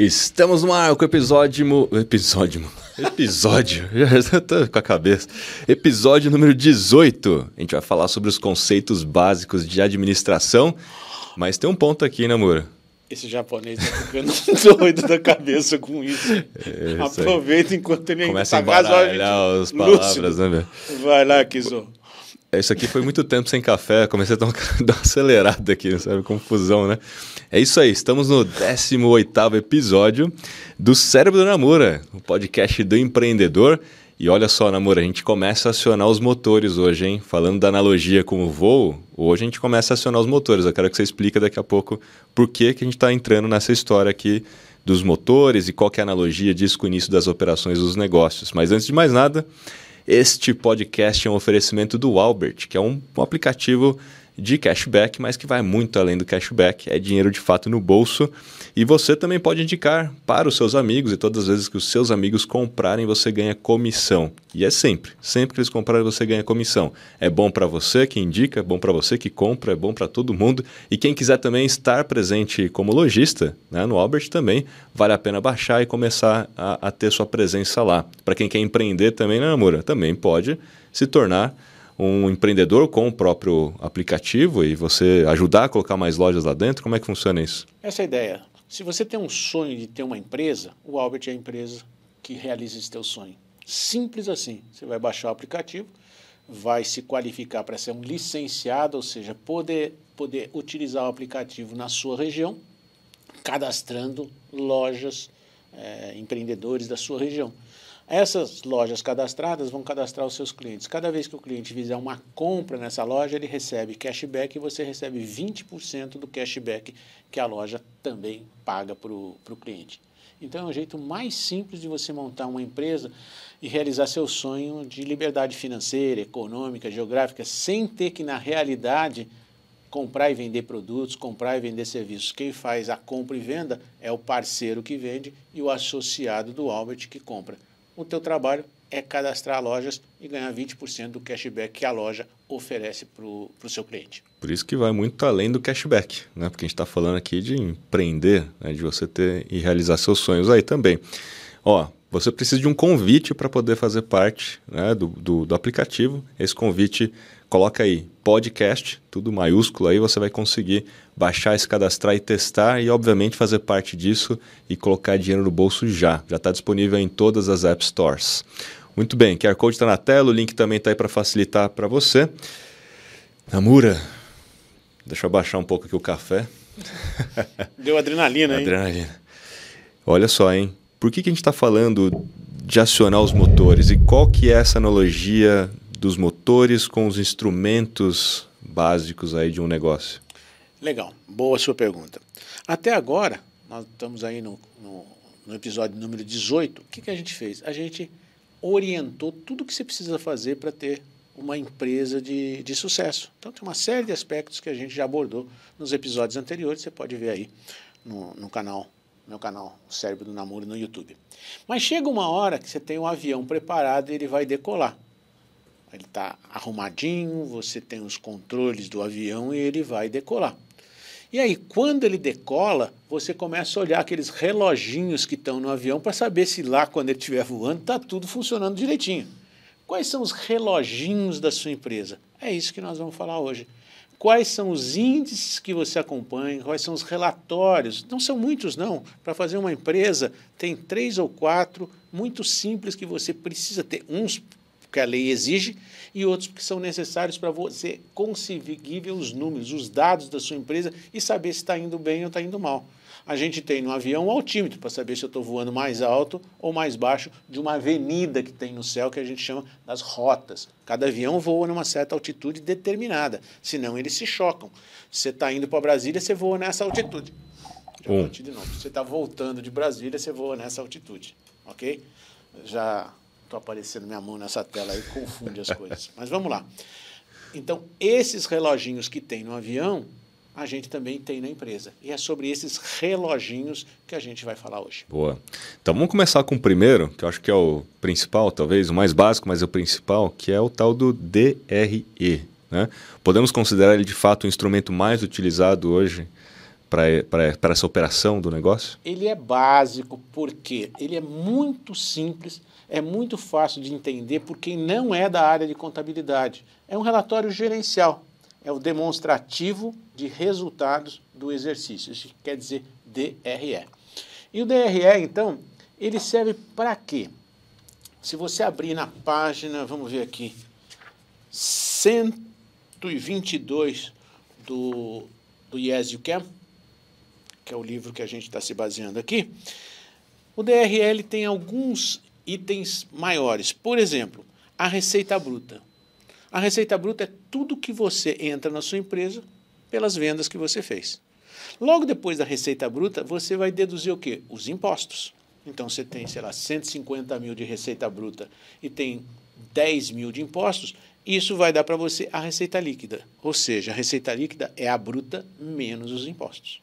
Estamos no ar com o episódio. Episódio. Episódio. Já tô com a cabeça. Episódio número 18. A gente vai falar sobre os conceitos básicos de administração. Mas tem um ponto aqui, né? Esse japonês tá ficando doido da cabeça com isso. É, Aproveita enquanto ele Começa a embaralhar as palavras, né, velho? Vai lá, Kizo. Isso aqui foi muito tempo sem café, comecei a dar uma, acelerada aqui, sabe? Confusão, né? É isso aí, estamos no 18 episódio do Cérebro do Namura, o podcast do empreendedor. E olha só, Namura, a gente começa a acionar os motores hoje, hein? Falando da analogia com o voo, hoje a gente começa a acionar os motores. Eu quero que você explique daqui a pouco por que, que a gente está entrando nessa história aqui dos motores e qual é a analogia disso com o início das operações dos negócios. Mas antes de mais nada, este podcast é um oferecimento do Albert, que é um, um aplicativo de cashback, mas que vai muito além do cashback, é dinheiro de fato no bolso. E você também pode indicar para os seus amigos, e todas as vezes que os seus amigos comprarem, você ganha comissão. E é sempre, sempre que eles comprarem, você ganha comissão. É bom para você que indica, é bom para você que compra, é bom para todo mundo. E quem quiser também estar presente como lojista né, no Albert também, vale a pena baixar e começar a, a ter sua presença lá. Para quem quer empreender também, né, Amora? Também pode se tornar um empreendedor com o próprio aplicativo e você ajudar a colocar mais lojas lá dentro? Como é que funciona isso? Essa é a ideia. Se você tem um sonho de ter uma empresa, o Albert é a empresa que realiza esse teu sonho. Simples assim. Você vai baixar o aplicativo, vai se qualificar para ser um licenciado, ou seja, poder, poder utilizar o aplicativo na sua região, cadastrando lojas, é, empreendedores da sua região. Essas lojas cadastradas vão cadastrar os seus clientes. Cada vez que o cliente fizer uma compra nessa loja, ele recebe cashback e você recebe 20% do cashback que a loja também paga para o cliente. Então é o jeito mais simples de você montar uma empresa e realizar seu sonho de liberdade financeira, econômica, geográfica, sem ter que, na realidade, comprar e vender produtos, comprar e vender serviços. Quem faz a compra e venda é o parceiro que vende e o associado do Albert que compra o teu trabalho é cadastrar lojas e ganhar 20% do cashback que a loja oferece para o seu cliente. Por isso que vai muito além do cashback, né? porque a gente está falando aqui de empreender, né? de você ter e realizar seus sonhos aí também. Ó, você precisa de um convite para poder fazer parte né, do, do, do aplicativo. Esse convite coloca aí podcast, tudo maiúsculo aí, você vai conseguir baixar, se cadastrar e testar e, obviamente, fazer parte disso e colocar dinheiro no bolso já. Já está disponível em todas as App Stores. Muito bem, QR Code está na tela, o link também está aí para facilitar para você. Namura, deixa eu baixar um pouco aqui o café. Deu adrenalina, hein? Adrenalina. Olha só, hein? Por que, que a gente está falando de acionar os motores e qual que é essa analogia dos motores com os instrumentos básicos aí de um negócio? Legal, boa sua pergunta. Até agora, nós estamos aí no, no, no episódio número 18, o que, que a gente fez? A gente orientou tudo o que você precisa fazer para ter uma empresa de, de sucesso. Então, tem uma série de aspectos que a gente já abordou nos episódios anteriores, você pode ver aí no, no canal, meu canal, o Cérebro do Namoro, no YouTube. Mas chega uma hora que você tem um avião preparado e ele vai decolar. Ele está arrumadinho, você tem os controles do avião e ele vai decolar. E aí, quando ele decola, você começa a olhar aqueles reloginhos que estão no avião para saber se lá, quando ele estiver voando, está tudo funcionando direitinho. Quais são os reloginhos da sua empresa? É isso que nós vamos falar hoje. Quais são os índices que você acompanha? Quais são os relatórios? Não são muitos, não. Para fazer uma empresa, tem três ou quatro muito simples que você precisa ter. Uns que a lei exige, e outros que são necessários para você conseguir ver os números, os dados da sua empresa e saber se está indo bem ou está indo mal. A gente tem no avião um altímetro para saber se eu estou voando mais alto ou mais baixo de uma avenida que tem no céu que a gente chama das rotas. Cada avião voa numa certa altitude determinada, senão eles se chocam. Se você está indo para Brasília, você voa nessa altitude. Já um. de novo. Se você está voltando de Brasília, você voa nessa altitude. Ok? Já Estou aparecendo minha mão nessa tela aí, confunde as coisas. Mas vamos lá. Então, esses reloginhos que tem no avião, a gente também tem na empresa. E é sobre esses reloginhos que a gente vai falar hoje. Boa. Então vamos começar com o primeiro, que eu acho que é o principal, talvez, o mais básico, mas é o principal, que é o tal do DRE. Né? Podemos considerar ele de fato o instrumento mais utilizado hoje para essa operação do negócio? Ele é básico porque ele é muito simples, é muito fácil de entender por quem não é da área de contabilidade. É um relatório gerencial, é o demonstrativo de resultados do exercício, isso quer dizer DRE. E o DRE, então, ele serve para quê? Se você abrir na página, vamos ver aqui, 122 do, do Yes que é o livro que a gente está se baseando aqui, o DRL tem alguns itens maiores. Por exemplo, a receita bruta. A receita bruta é tudo que você entra na sua empresa pelas vendas que você fez. Logo depois da receita bruta, você vai deduzir o quê? Os impostos. Então você tem, sei lá, 150 mil de receita bruta e tem 10 mil de impostos, isso vai dar para você a receita líquida. Ou seja, a receita líquida é a bruta menos os impostos.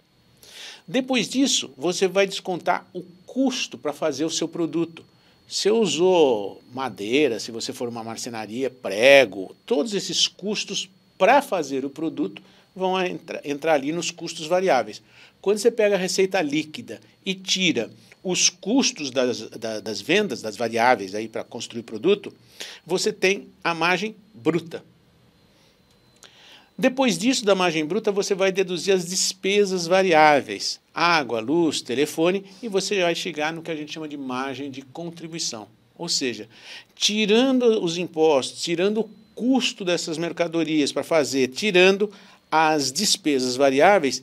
Depois disso, você vai descontar o custo para fazer o seu produto. Se usou madeira, se você for uma marcenaria, prego, todos esses custos para fazer o produto vão entra, entrar ali nos custos variáveis. Quando você pega a receita líquida e tira os custos das, das vendas, das variáveis aí para construir o produto, você tem a margem bruta. Depois disso, da margem bruta, você vai deduzir as despesas variáveis, água, luz, telefone, e você vai chegar no que a gente chama de margem de contribuição. Ou seja, tirando os impostos, tirando o custo dessas mercadorias para fazer, tirando as despesas variáveis,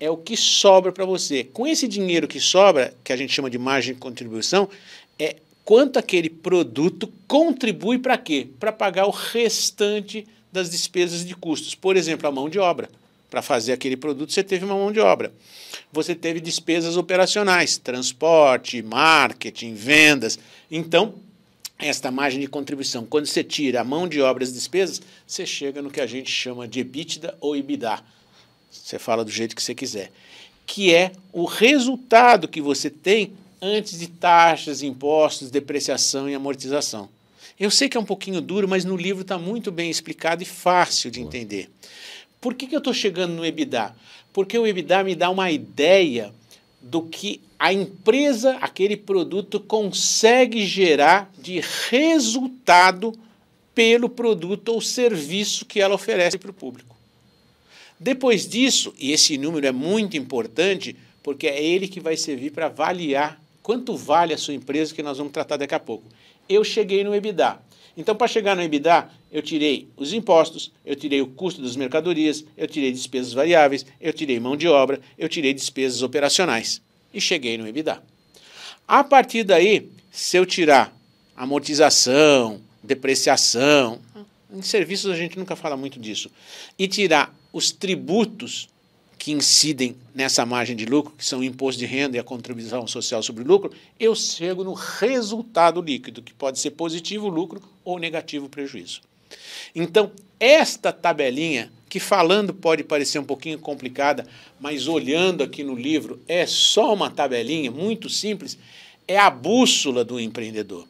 é o que sobra para você. Com esse dinheiro que sobra, que a gente chama de margem de contribuição, é quanto aquele produto contribui para quê? Para pagar o restante das despesas de custos. Por exemplo, a mão de obra. Para fazer aquele produto, você teve uma mão de obra. Você teve despesas operacionais, transporte, marketing, vendas. Então, esta margem de contribuição, quando você tira a mão de obra e as despesas, você chega no que a gente chama de EBITDA ou EBITDA. Você fala do jeito que você quiser. Que é o resultado que você tem antes de taxas, impostos, depreciação e amortização. Eu sei que é um pouquinho duro, mas no livro está muito bem explicado e fácil de entender. Por que, que eu estou chegando no EBITDA? Porque o EBITDA me dá uma ideia do que a empresa, aquele produto, consegue gerar de resultado pelo produto ou serviço que ela oferece para o público. Depois disso, e esse número é muito importante, porque é ele que vai servir para avaliar quanto vale a sua empresa, que nós vamos tratar daqui a pouco eu cheguei no EBITDA. Então, para chegar no EBITDA, eu tirei os impostos, eu tirei o custo das mercadorias, eu tirei despesas variáveis, eu tirei mão de obra, eu tirei despesas operacionais e cheguei no EBITDA. A partir daí, se eu tirar amortização, depreciação, em serviços a gente nunca fala muito disso, e tirar os tributos que incidem nessa margem de lucro, que são o imposto de renda e a contribuição social sobre o lucro, eu chego no resultado líquido, que pode ser positivo lucro ou negativo prejuízo. Então, esta tabelinha, que falando pode parecer um pouquinho complicada, mas olhando aqui no livro é só uma tabelinha muito simples, é a bússola do empreendedor.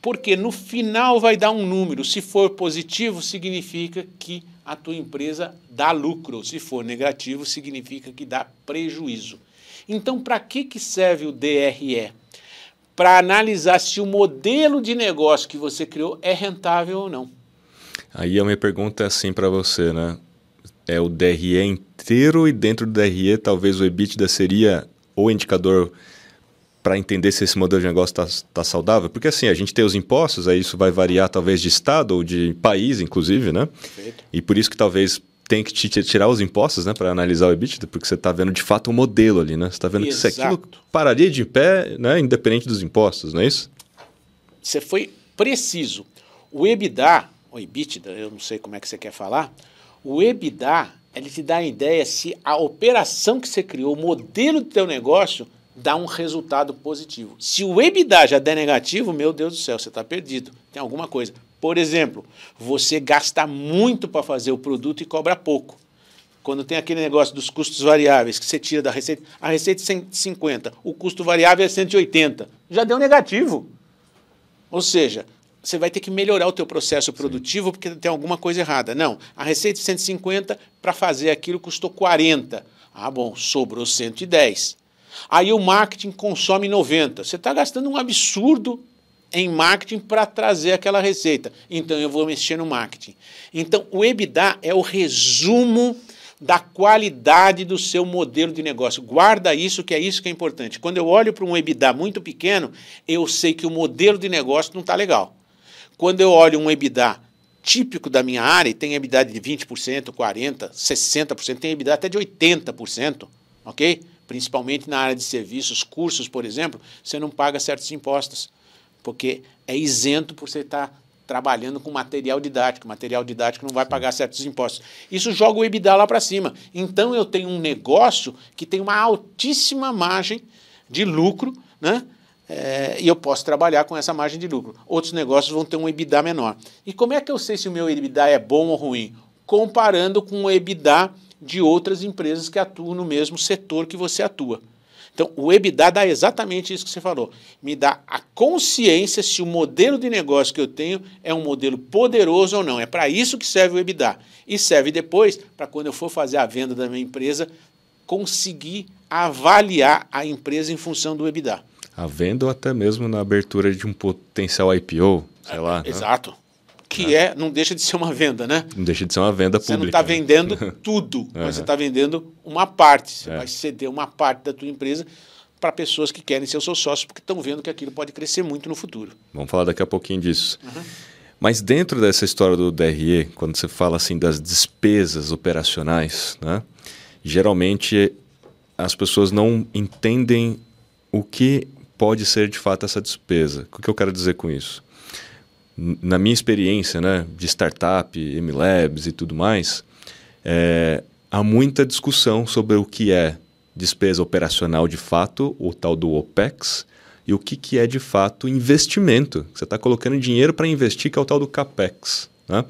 Porque no final vai dar um número. Se for positivo, significa que a tua empresa dá lucro. Se for negativo, significa que dá prejuízo. Então, para que, que serve o DRE? Para analisar se o modelo de negócio que você criou é rentável ou não. Aí a minha pergunta é assim para você, né? É o DRE inteiro e dentro do DRE talvez o EBITDA seria o indicador para entender se esse modelo de negócio está tá saudável? Porque assim, a gente tem os impostos, aí isso vai variar talvez de estado ou de país, inclusive, né? Perfeito. E por isso que talvez tem que te tirar os impostos né, para analisar o EBITDA, porque você está vendo de fato um modelo ali, né? Você está vendo Exato. que se aquilo pararia de pé, né, independente dos impostos, não é isso? Você foi preciso. O EBITDA, ou EBITDA, eu não sei como é que você quer falar, o EBITDA, ele te dá a ideia se a operação que você criou, o modelo do teu negócio dá um resultado positivo. Se o EBITDA já der negativo, meu Deus do céu, você está perdido. Tem alguma coisa. Por exemplo, você gasta muito para fazer o produto e cobra pouco. Quando tem aquele negócio dos custos variáveis que você tira da receita, a receita é 150, o custo variável é 180, já deu negativo. Ou seja, você vai ter que melhorar o teu processo produtivo Sim. porque tem alguma coisa errada. Não, a receita de 150 para fazer aquilo custou 40 Ah, bom, sobrou 110. Aí o marketing consome 90. Você está gastando um absurdo em marketing para trazer aquela receita. Então eu vou mexer no marketing. Então o EBITDA é o resumo da qualidade do seu modelo de negócio. Guarda isso, que é isso que é importante. Quando eu olho para um EBITDA muito pequeno, eu sei que o modelo de negócio não está legal. Quando eu olho um EBITDA típico da minha área, e tem EBITDA de 20%, 40%, 60%, tem EBITDA até de 80%, ok? Principalmente na área de serviços, cursos, por exemplo, você não paga certos impostos, porque é isento por você estar trabalhando com material didático. Material didático não vai pagar certos impostos. Isso joga o EBITDA lá para cima. Então eu tenho um negócio que tem uma altíssima margem de lucro, né? É, e eu posso trabalhar com essa margem de lucro. Outros negócios vão ter um EBITDA menor. E como é que eu sei se o meu EBITDA é bom ou ruim? Comparando com o EBITDA de outras empresas que atuam no mesmo setor que você atua. Então, o EBITDA dá exatamente isso que você falou. Me dá a consciência se o modelo de negócio que eu tenho é um modelo poderoso ou não. É para isso que serve o EBITDA. E serve depois para quando eu for fazer a venda da minha empresa, conseguir avaliar a empresa em função do EBITDA. A venda ou até mesmo na abertura de um potencial IPO, sei é, lá. Né? Exato. Né? que é. é. não deixa de ser uma venda, né? Não deixa de ser uma venda pública. Você não está vendendo tudo, mas você está vendendo uma parte. Você é. vai ceder uma parte da tua empresa para pessoas que querem ser o seu sócio porque estão vendo que aquilo pode crescer muito no futuro. Vamos falar daqui a pouquinho disso. Uhum. Mas dentro dessa história do DRE, quando você fala assim das despesas operacionais, né? Geralmente as pessoas não entendem o que pode ser de fato essa despesa. O que eu quero dizer com isso? Na minha experiência né, de startup, MLabs e tudo mais, é, há muita discussão sobre o que é despesa operacional de fato, o tal do OPEX, e o que, que é de fato investimento. Você está colocando dinheiro para investir, que é o tal do CAPEX. Né?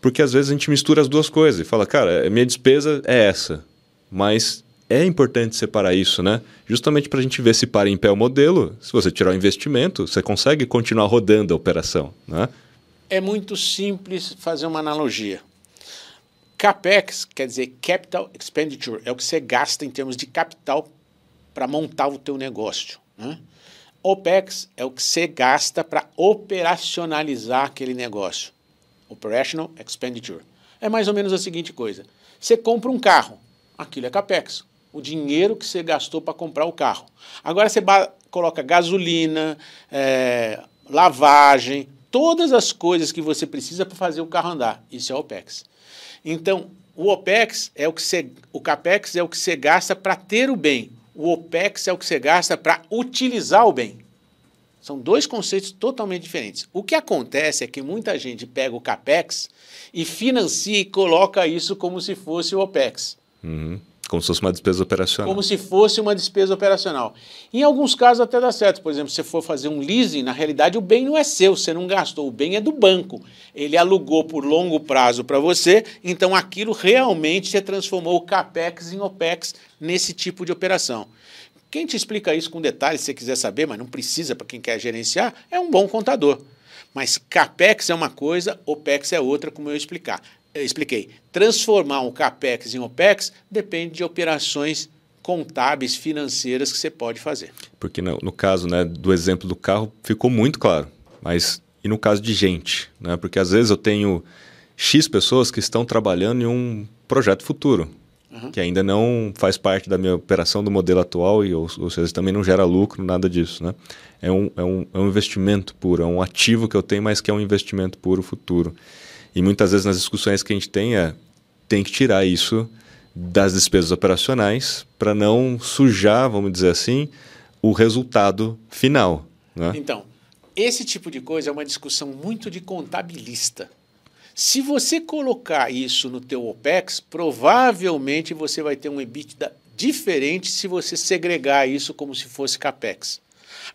Porque às vezes a gente mistura as duas coisas e fala, cara, minha despesa é essa, mas é importante separar isso, né? Justamente para a gente ver se para em pé o modelo. Se você tirar o investimento, você consegue continuar rodando a operação, né? É muito simples fazer uma analogia. CAPEX quer dizer Capital Expenditure, é o que você gasta em termos de capital para montar o teu negócio. Né? OPEX é o que você gasta para operacionalizar aquele negócio. Operational Expenditure. É mais ou menos a seguinte coisa. Você compra um carro, aquilo é CAPEX o dinheiro que você gastou para comprar o carro. Agora você coloca gasolina, é, lavagem, todas as coisas que você precisa para fazer o carro andar. Isso é OPEX. Então, o OPEX é o que você, o CAPEX é o que você gasta para ter o bem. O OPEX é o que você gasta para utilizar o bem. São dois conceitos totalmente diferentes. O que acontece é que muita gente pega o CAPEX e financia e coloca isso como se fosse o OPEX. Uhum. Como se fosse uma despesa operacional. Como se fosse uma despesa operacional. Em alguns casos até dá certo. Por exemplo, se você for fazer um leasing, na realidade o bem não é seu, você não gastou, o bem é do banco. Ele alugou por longo prazo para você, então aquilo realmente se transformou o CAPEX em OPEX nesse tipo de operação. Quem te explica isso com detalhes, se você quiser saber, mas não precisa para quem quer gerenciar, é um bom contador. Mas CAPEX é uma coisa, OPEX é outra, como eu explicar expliquei, transformar um CAPEX em OPEX depende de operações contábeis, financeiras que você pode fazer. Porque no, no caso né, do exemplo do carro ficou muito claro, mas e no caso de gente? Né? Porque às vezes eu tenho X pessoas que estão trabalhando em um projeto futuro, uhum. que ainda não faz parte da minha operação do modelo atual, e, ou, ou seja, também não gera lucro, nada disso. Né? É, um, é, um, é um investimento puro, é um ativo que eu tenho, mas que é um investimento puro futuro. E muitas vezes nas discussões que a gente tem é tem que tirar isso das despesas operacionais para não sujar, vamos dizer assim, o resultado final. Né? Então, esse tipo de coisa é uma discussão muito de contabilista. Se você colocar isso no teu OPEX, provavelmente você vai ter um EBITDA diferente se você segregar isso como se fosse CAPEX.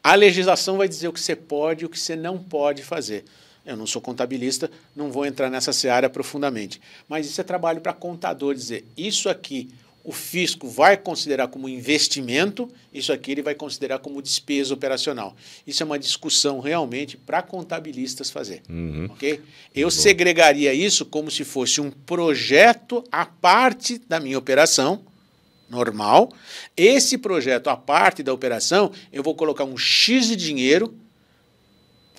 A legislação vai dizer o que você pode e o que você não pode fazer. Eu não sou contabilista, não vou entrar nessa seara profundamente. Mas isso é trabalho para contador dizer: isso aqui o fisco vai considerar como investimento, isso aqui ele vai considerar como despesa operacional. Isso é uma discussão realmente para contabilistas fazer. Uhum. ok? Eu segregaria isso como se fosse um projeto à parte da minha operação, normal. Esse projeto, a parte da operação, eu vou colocar um X de dinheiro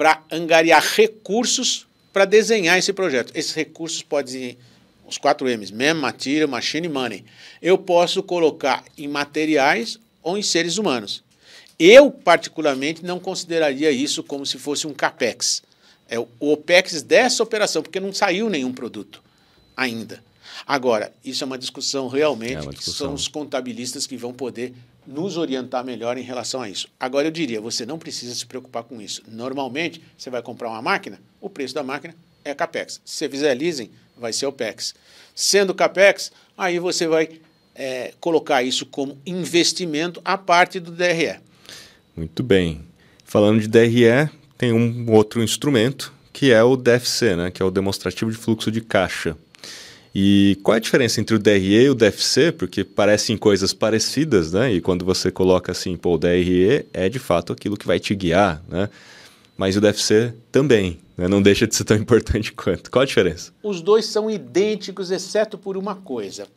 para angariar recursos para desenhar esse projeto. Esses recursos podem os quatro M's, Man, Material, Machine e Money. Eu posso colocar em materiais ou em seres humanos. Eu, particularmente, não consideraria isso como se fosse um CAPEX. É o OPEX dessa operação, porque não saiu nenhum produto ainda. Agora, isso é uma discussão realmente, é uma discussão. são os contabilistas que vão poder nos orientar melhor em relação a isso. Agora, eu diria, você não precisa se preocupar com isso. Normalmente, você vai comprar uma máquina, o preço da máquina é CAPEX. Se você fizer leasing, vai ser OPEX. Sendo CAPEX, aí você vai é, colocar isso como investimento à parte do DRE. Muito bem. Falando de DRE, tem um outro instrumento que é o DFC, né, que é o demonstrativo de fluxo de caixa. E qual é a diferença entre o DRE e o DFC? Porque parecem coisas parecidas, né? E quando você coloca assim, pô, o DRE é de fato aquilo que vai te guiar, né? Mas o DFC também, né? não deixa de ser tão importante quanto. Qual a diferença? Os dois são idênticos, exceto por uma coisa.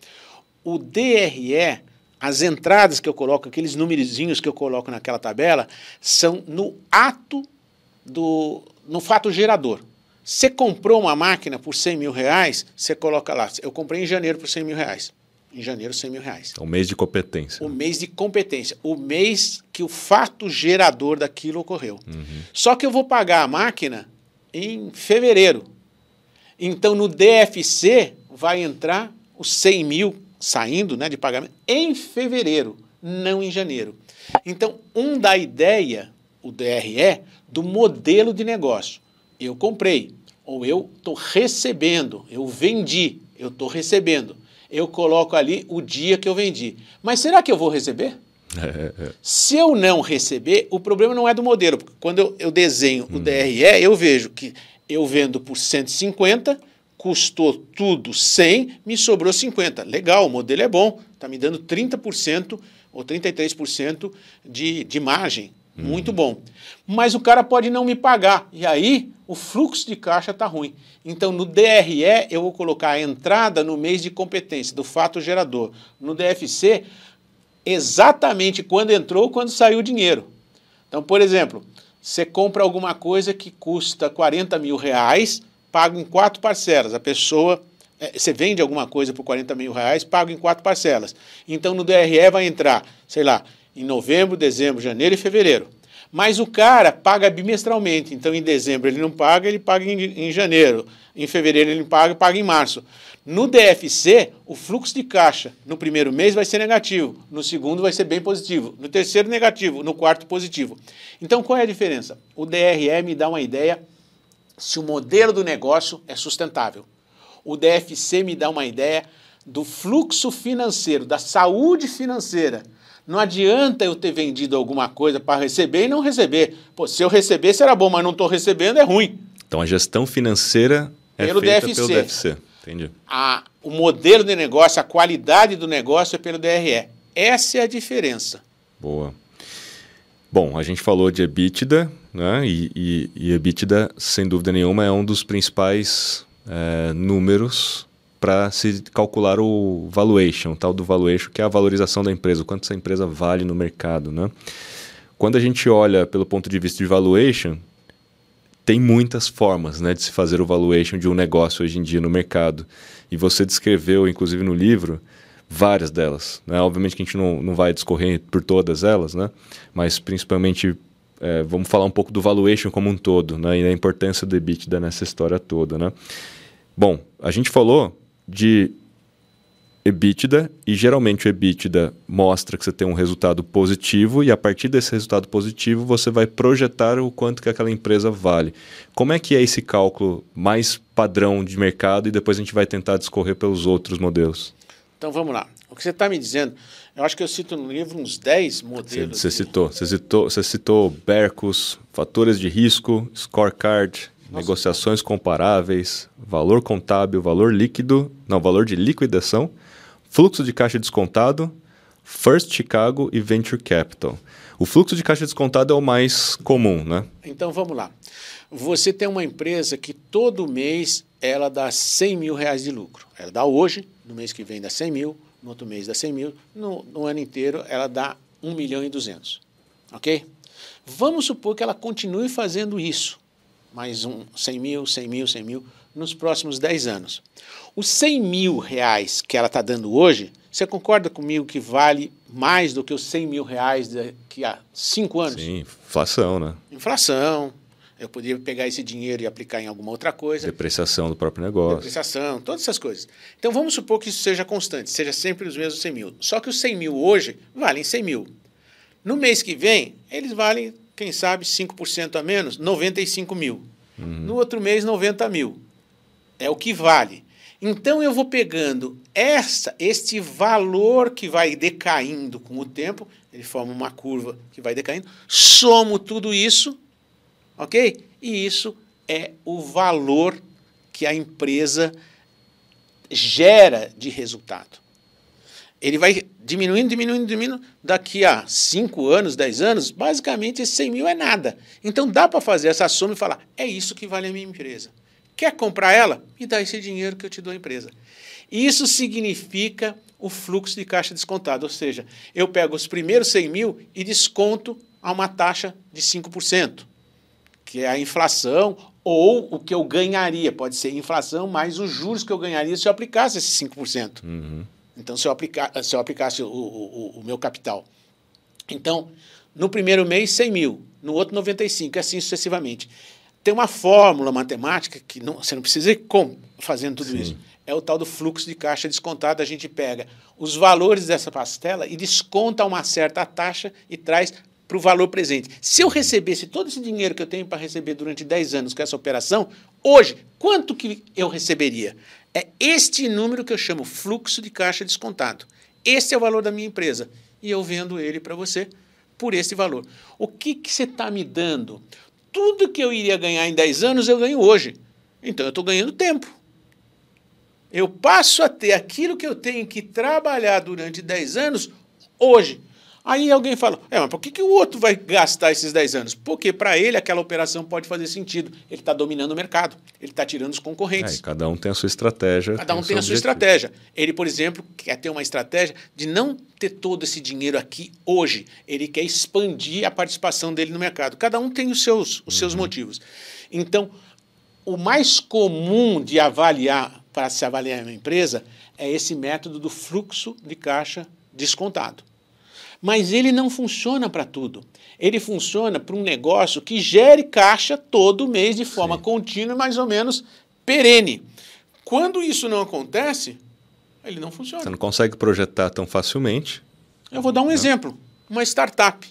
O DRE, as entradas que eu coloco, aqueles numerozinhos que eu coloco naquela tabela, são no ato do. no fato gerador. Você comprou uma máquina por 100 mil reais, você coloca lá. Eu comprei em janeiro por 100 mil reais. Em janeiro, 100 mil reais. O mês de competência. O mês de competência. O mês que o fato gerador daquilo ocorreu. Uhum. Só que eu vou pagar a máquina em fevereiro. Então, no DFC, vai entrar os 100 mil saindo né, de pagamento em fevereiro, não em janeiro. Então, um dá ideia, o DRE, do modelo de negócio eu comprei, ou eu estou recebendo, eu vendi, eu estou recebendo. Eu coloco ali o dia que eu vendi. Mas será que eu vou receber? Se eu não receber, o problema não é do modelo. Porque quando eu, eu desenho hum. o DRE, eu vejo que eu vendo por 150, custou tudo 100, me sobrou 50. Legal, o modelo é bom, está me dando 30% ou 33% de, de margem. Muito uhum. bom. Mas o cara pode não me pagar. E aí o fluxo de caixa está ruim. Então, no DRE, eu vou colocar a entrada no mês de competência do fato gerador. No DFC, exatamente quando entrou, quando saiu o dinheiro. Então, por exemplo, você compra alguma coisa que custa 40 mil reais, paga em quatro parcelas. A pessoa. É, você vende alguma coisa por 40 mil reais, paga em quatro parcelas. Então, no DRE vai entrar, sei lá, em novembro, dezembro, janeiro e fevereiro. Mas o cara paga bimestralmente, então em dezembro ele não paga, ele paga em, em janeiro. Em fevereiro ele paga, paga em março. No DFC, o fluxo de caixa no primeiro mês vai ser negativo, no segundo vai ser bem positivo, no terceiro negativo, no quarto positivo. Então qual é a diferença? O DRE me dá uma ideia se o modelo do negócio é sustentável. O DFC me dá uma ideia do fluxo financeiro, da saúde financeira não adianta eu ter vendido alguma coisa para receber e não receber. Pô, se eu receber, será bom, mas não estou recebendo, é ruim. Então a gestão financeira é pelo feita DFC. pelo DFC. Entendi. A, o modelo de negócio, a qualidade do negócio é pelo DRE. Essa é a diferença. Boa. Bom, a gente falou de EBITDA, né? E, e, e EBITDA, sem dúvida nenhuma, é um dos principais é, números para se calcular o valuation, tal do valuation, que é a valorização da empresa, o quanto essa empresa vale no mercado, né? Quando a gente olha pelo ponto de vista de valuation, tem muitas formas né, de se fazer o valuation de um negócio hoje em dia no mercado. E você descreveu, inclusive no livro, várias delas. Né? Obviamente que a gente não, não vai discorrer por todas elas, né? mas principalmente é, vamos falar um pouco do valuation como um todo né? e da importância do EBITDA nessa história toda. Né? Bom, a gente falou de EBITDA e geralmente o EBITDA mostra que você tem um resultado positivo e a partir desse resultado positivo você vai projetar o quanto que aquela empresa vale. Como é que é esse cálculo mais padrão de mercado e depois a gente vai tentar discorrer pelos outros modelos? Então vamos lá. O que você está me dizendo, eu acho que eu cito no livro uns 10 modelos. Você, você citou, você citou, você citou Bercos, fatores de risco, scorecard, negociações comparáveis, valor contábil, valor líquido, não, valor de liquidação, fluxo de caixa descontado, First Chicago e Venture Capital. O fluxo de caixa descontado é o mais comum, né? Então vamos lá. Você tem uma empresa que todo mês ela dá 100 mil reais de lucro. Ela dá hoje, no mês que vem dá 100 mil, no outro mês dá 100 mil, no, no ano inteiro ela dá 1 milhão e 200. Ok? Vamos supor que ela continue fazendo isso, mais um 100 mil, 100 mil, 100 mil, nos próximos 10 anos. Os 100 mil reais que ela está dando hoje, você concorda comigo que vale mais do que os 100 mil reais daqui há 5 anos? Sim, inflação, né? Inflação. Eu poderia pegar esse dinheiro e aplicar em alguma outra coisa. Depreciação do próprio negócio. Depreciação, todas essas coisas. Então vamos supor que isso seja constante, seja sempre os mesmos 100 mil. Só que os 100 mil hoje valem 100 mil. No mês que vem, eles valem, quem sabe, 5% a menos, 95 mil. Uhum. No outro mês, 90 mil. É o que vale. Então eu vou pegando essa, este valor que vai decaindo com o tempo, ele forma uma curva que vai decaindo, somo tudo isso, ok? E isso é o valor que a empresa gera de resultado ele vai diminuindo, diminuindo, diminuindo. Daqui a 5 anos, 10 anos, basicamente esse 100 mil é nada. Então dá para fazer essa soma e falar: é isso que vale a minha empresa. Quer comprar ela? Me dá esse dinheiro que eu te dou a empresa. Isso significa o fluxo de caixa descontado, ou seja, eu pego os primeiros 100 mil e desconto a uma taxa de 5%, que é a inflação ou o que eu ganharia. Pode ser inflação mais os juros que eu ganharia se eu aplicasse esses 5%. Uhum. Então, se eu, aplicar, se eu aplicasse o, o, o meu capital. Então, no primeiro mês, 100 mil, no outro, 95, e assim sucessivamente. Tem uma fórmula matemática que não, você não precisa ir com, fazendo tudo Sim. isso. É o tal do fluxo de caixa descontado. A gente pega os valores dessa pastela e desconta uma certa taxa e traz para o valor presente. Se eu recebesse todo esse dinheiro que eu tenho para receber durante 10 anos com essa operação, hoje, quanto que eu receberia? É este número que eu chamo fluxo de caixa descontado. Esse é o valor da minha empresa. E eu vendo ele para você por esse valor. O que, que você está me dando? Tudo que eu iria ganhar em 10 anos, eu ganho hoje. Então eu estou ganhando tempo. Eu passo a ter aquilo que eu tenho que trabalhar durante 10 anos hoje. Aí alguém fala, é, mas por que, que o outro vai gastar esses 10 anos? Porque para ele aquela operação pode fazer sentido. Ele está dominando o mercado, ele está tirando os concorrentes. É, cada um tem a sua estratégia. Cada um tem, tem a sua estratégia. Ele, por exemplo, quer ter uma estratégia de não ter todo esse dinheiro aqui hoje. Ele quer expandir a participação dele no mercado. Cada um tem os seus, os seus uhum. motivos. Então, o mais comum de avaliar, para se avaliar uma empresa, é esse método do fluxo de caixa descontado. Mas ele não funciona para tudo. Ele funciona para um negócio que gere caixa todo mês de forma Sim. contínua e mais ou menos perene. Quando isso não acontece, ele não funciona. Você não consegue projetar tão facilmente. Eu vou dar um não. exemplo. Uma startup.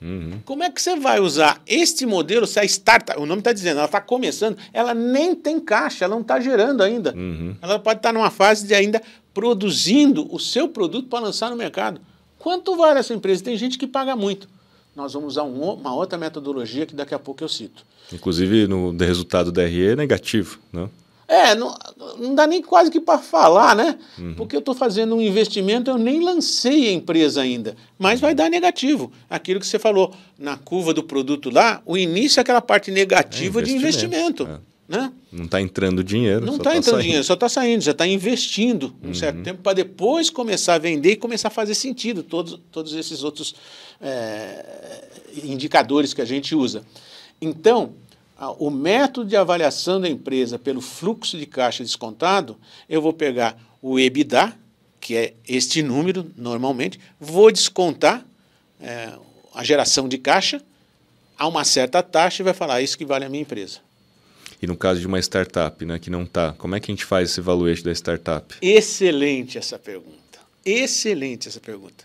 Uhum. Como é que você vai usar este modelo se a startup, o nome está dizendo, ela está começando, ela nem tem caixa, ela não está gerando ainda. Uhum. Ela pode estar tá numa fase de ainda produzindo o seu produto para lançar no mercado. Quanto vale essa empresa? Tem gente que paga muito. Nós vamos usar um, uma outra metodologia que daqui a pouco eu cito. Inclusive, no resultado da RE é negativo, não? É, não, não dá nem quase que para falar, né? Uhum. Porque eu estou fazendo um investimento, eu nem lancei a empresa ainda, mas vai dar negativo. Aquilo que você falou, na curva do produto lá, o início é aquela parte negativa é investimento, de investimento. É. Né? Não está entrando dinheiro. Não está tá entrando dinheiro, só está saindo, já está investindo um uhum. certo tempo para depois começar a vender e começar a fazer sentido todos, todos esses outros é, indicadores que a gente usa. Então, o método de avaliação da empresa pelo fluxo de caixa descontado, eu vou pegar o EBITDA, que é este número normalmente, vou descontar é, a geração de caixa a uma certa taxa e vai falar ah, isso que vale a minha empresa. E no caso de uma startup, né, que não está, como é que a gente faz esse valuation da startup? Excelente essa pergunta. Excelente essa pergunta.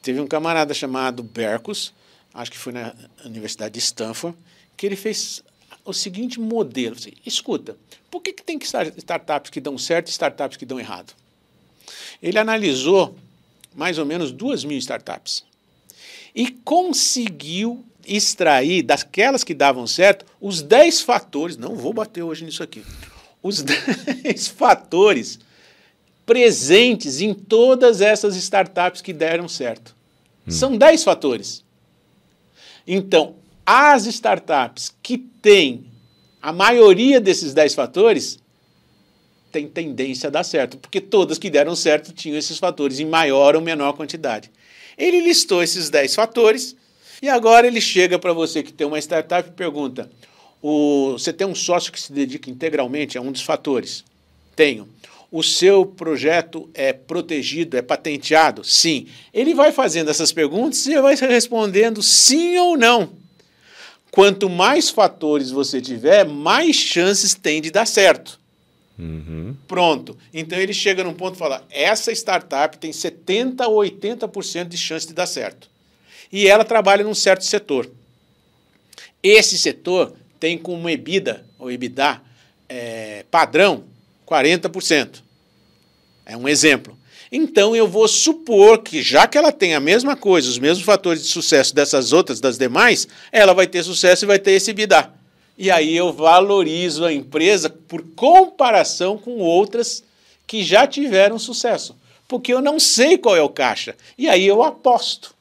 Teve um camarada chamado Berkus, acho que foi na Universidade de Stanford, que ele fez o seguinte modelo. Assim, Escuta, por que, que tem que startups que dão certo e startups que dão errado? Ele analisou mais ou menos duas mil startups e conseguiu extrair daquelas que davam certo os 10 fatores, não vou bater hoje nisso aqui, os 10 fatores presentes em todas essas startups que deram certo. Hum. São 10 fatores. Então, as startups que têm a maioria desses 10 fatores tem tendência a dar certo, porque todas que deram certo tinham esses fatores em maior ou menor quantidade. Ele listou esses 10 fatores e agora ele chega para você que tem uma startup e pergunta: o, você tem um sócio que se dedica integralmente a um dos fatores? Tenho. O seu projeto é protegido, é patenteado? Sim. Ele vai fazendo essas perguntas e vai respondendo sim ou não. Quanto mais fatores você tiver, mais chances tem de dar certo. Uhum. Pronto. Então ele chega num ponto e fala: essa startup tem 70% ou 80% de chance de dar certo. E ela trabalha num certo setor. Esse setor tem como EBITDA, ou EBITDA, é, padrão 40%. É um exemplo. Então eu vou supor que, já que ela tem a mesma coisa, os mesmos fatores de sucesso dessas outras, das demais, ela vai ter sucesso e vai ter esse EBITDA. E aí eu valorizo a empresa por comparação com outras que já tiveram sucesso. Porque eu não sei qual é o caixa. E aí eu aposto.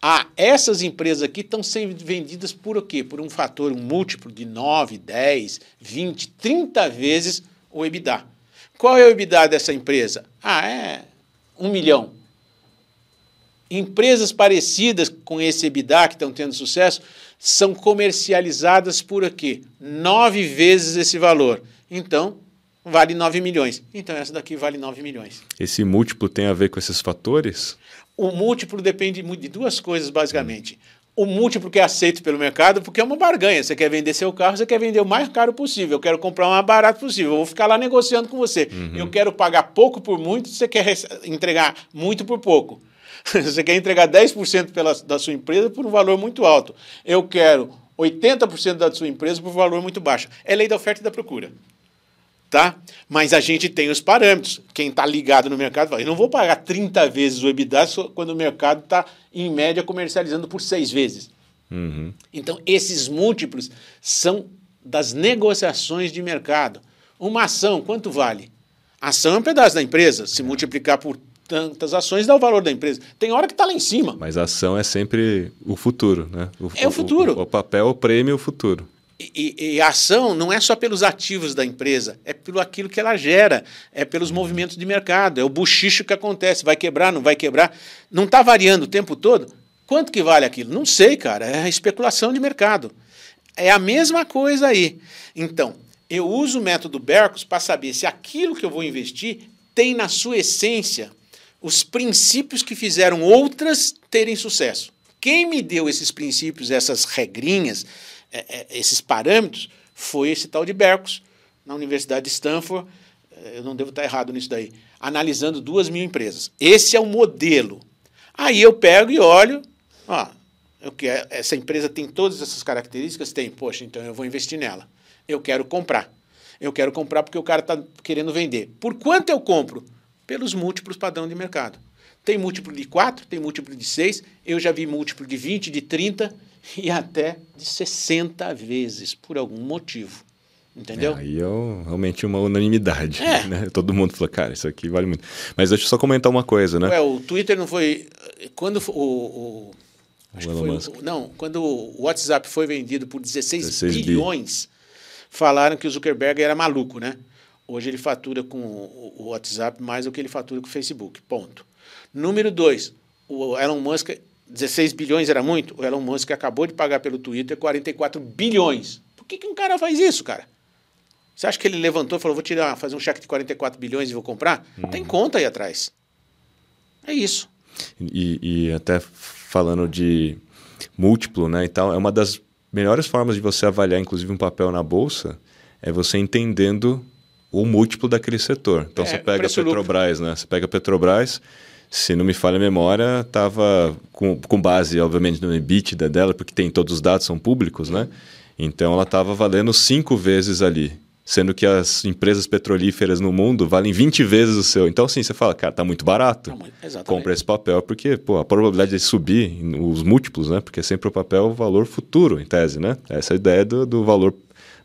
Ah, essas empresas aqui estão sendo vendidas por o quê? Por um fator, um múltiplo de 9, 10, 20, 30 vezes o EBITDA. Qual é o EBITDA dessa empresa? Ah, é um milhão. Empresas parecidas com esse EBITDA que estão tendo sucesso são comercializadas por aqui nove vezes esse valor. Então, vale 9 milhões. Então, essa daqui vale 9 milhões. Esse múltiplo tem a ver com esses fatores? O múltiplo depende de duas coisas, basicamente. O múltiplo que é aceito pelo mercado, porque é uma barganha. Você quer vender seu carro, você quer vender o mais caro possível. Eu quero comprar o mais barato possível. Eu vou ficar lá negociando com você. Uhum. Eu quero pagar pouco por muito, você quer entregar muito por pouco. Você quer entregar 10% pela, da sua empresa por um valor muito alto. Eu quero 80% da sua empresa por um valor muito baixo. É lei da oferta e da procura tá? Mas a gente tem os parâmetros. Quem está ligado no mercado fala, eu não vou pagar 30 vezes o EBITDA quando o mercado está, em média, comercializando por seis vezes. Uhum. Então, esses múltiplos são das negociações de mercado. Uma ação, quanto vale? A ação é um pedaço da empresa. Se multiplicar por tantas ações, dá o valor da empresa. Tem hora que está lá em cima. Mas a ação é sempre o futuro, né? O, é o futuro. O, o papel, o prêmio, o futuro. E, e, a ação não é só pelos ativos da empresa, é pelo aquilo que ela gera, é pelos movimentos de mercado, é o buchicho que acontece, vai quebrar, não vai quebrar. Não está variando o tempo todo? Quanto que vale aquilo? Não sei, cara, é especulação de mercado. É a mesma coisa aí. Então, eu uso o método Bercos para saber se aquilo que eu vou investir tem na sua essência os princípios que fizeram outras terem sucesso. Quem me deu esses princípios, essas regrinhas, é, é, esses parâmetros foi esse tal de Bercos, na Universidade de Stanford, é, eu não devo estar errado nisso daí, analisando duas mil empresas. Esse é o modelo. Aí eu pego e olho, ó, eu quero, essa empresa tem todas essas características? Tem. Poxa, então eu vou investir nela. Eu quero comprar. Eu quero comprar porque o cara está querendo vender. Por quanto eu compro? Pelos múltiplos padrão de mercado. Tem múltiplo de 4, tem múltiplo de 6, eu já vi múltiplo de 20, de 30, e até de 60 vezes, por algum motivo. Entendeu? É, aí é realmente uma unanimidade. É. Né? Todo mundo falou, cara, isso aqui vale muito. Mas deixa eu só comentar uma coisa, né? Ué, o Twitter não foi. Quando o. o acho o foi, não, quando o WhatsApp foi vendido por 16, 16 bilhões, bi. falaram que o Zuckerberg era maluco, né? Hoje ele fatura com o WhatsApp mais do que ele fatura com o Facebook. Ponto. Número dois, o Elon Musk 16 bilhões era muito? O Elon Musk acabou de pagar pelo Twitter 44 bilhões. Por que, que um cara faz isso, cara? Você acha que ele levantou e falou, vou tirar, fazer um cheque de 44 bilhões e vou comprar? Uhum. Tem conta aí atrás. É isso. E, e, até falando de múltiplo, né, e tal, é uma das melhores formas de você avaliar, inclusive, um papel na bolsa, é você entendendo o múltiplo daquele setor. Então é, você pega a Petrobras, né? Você pega a Petrobras, se não me falha a memória, estava com, com base, obviamente, no EBITDA dela, porque tem todos os dados são públicos, né? Então ela estava valendo cinco vezes ali, sendo que as empresas petrolíferas no mundo valem 20 vezes o seu. Então, assim, você fala, cara, tá muito barato. Não, Compra esse papel, porque pô, a probabilidade de subir, os múltiplos, né? Porque sempre o papel é o valor futuro, em tese, né? Essa é a ideia do, do valor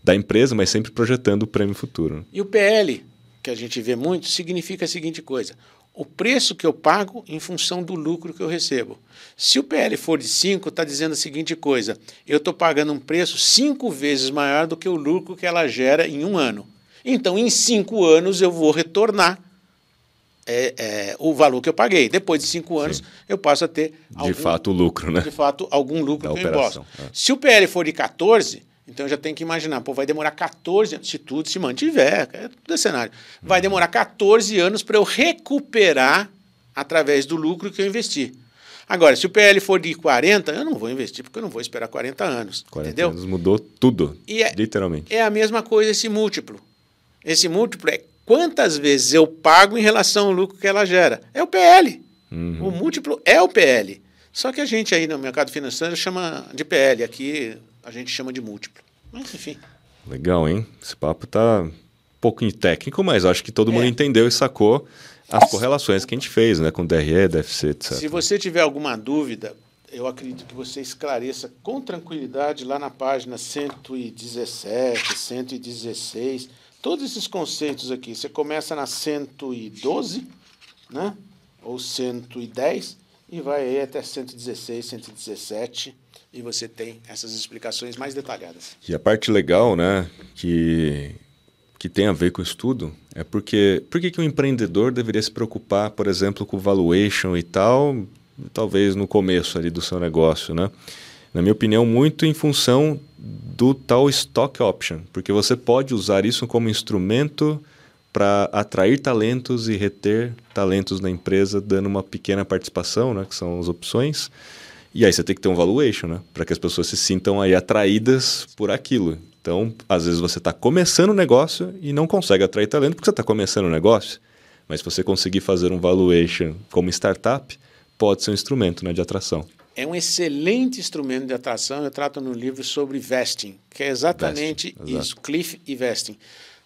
da empresa, mas sempre projetando o prêmio futuro. E o PL, que a gente vê muito, significa a seguinte coisa: o preço que eu pago em função do lucro que eu recebo. Se o PL for de 5, está dizendo a seguinte coisa: eu estou pagando um preço cinco vezes maior do que o lucro que ela gera em um ano. Então, em cinco anos, eu vou retornar é, é, o valor que eu paguei. Depois de cinco anos, Sim. eu passo a ter. Algum, de fato, lucro, né? De fato, algum lucro da que operação. eu É. Se o PL for de 14, então já tem que imaginar, pô, vai demorar 14 anos, se tudo se mantiver, é tudo é cenário. Vai demorar 14 anos para eu recuperar através do lucro que eu investi. Agora, se o PL for de 40, eu não vou investir, porque eu não vou esperar 40 anos. 40 entendeu? anos mudou tudo, é, literalmente. É a mesma coisa esse múltiplo. Esse múltiplo é quantas vezes eu pago em relação ao lucro que ela gera. É o PL. Uhum. O múltiplo é o PL. Só que a gente aí no mercado financeiro chama de PL, aqui a gente chama de múltiplo. Mas enfim. Legal, hein? Esse papo tá um pouquinho técnico, mas acho que todo é. mundo entendeu e sacou as correlações que a gente fez, né, com DRE, DFC, etc. Se você tiver alguma dúvida, eu acredito que você esclareça com tranquilidade lá na página 117, 116 Todos esses conceitos aqui, você começa na 112, né? Ou 110 e vai aí até 116, 117 e você tem essas explicações mais detalhadas. E a parte legal, né, que que tem a ver com o estudo é porque por que, o empreendedor deveria se preocupar, por exemplo, com valuation e tal, talvez no começo ali do seu negócio, né? Na minha opinião, muito em função do tal stock option, porque você pode usar isso como instrumento para atrair talentos e reter talentos na empresa, dando uma pequena participação, né, que são as opções. E aí você tem que ter um valuation, né, para que as pessoas se sintam aí atraídas por aquilo. Então, às vezes você está começando o um negócio e não consegue atrair talento porque você está começando o um negócio. Mas se você conseguir fazer um valuation como startup, pode ser um instrumento né, de atração é um excelente instrumento de atração. Eu trato no livro sobre vesting, que é exatamente vesting, isso, cliff e vesting.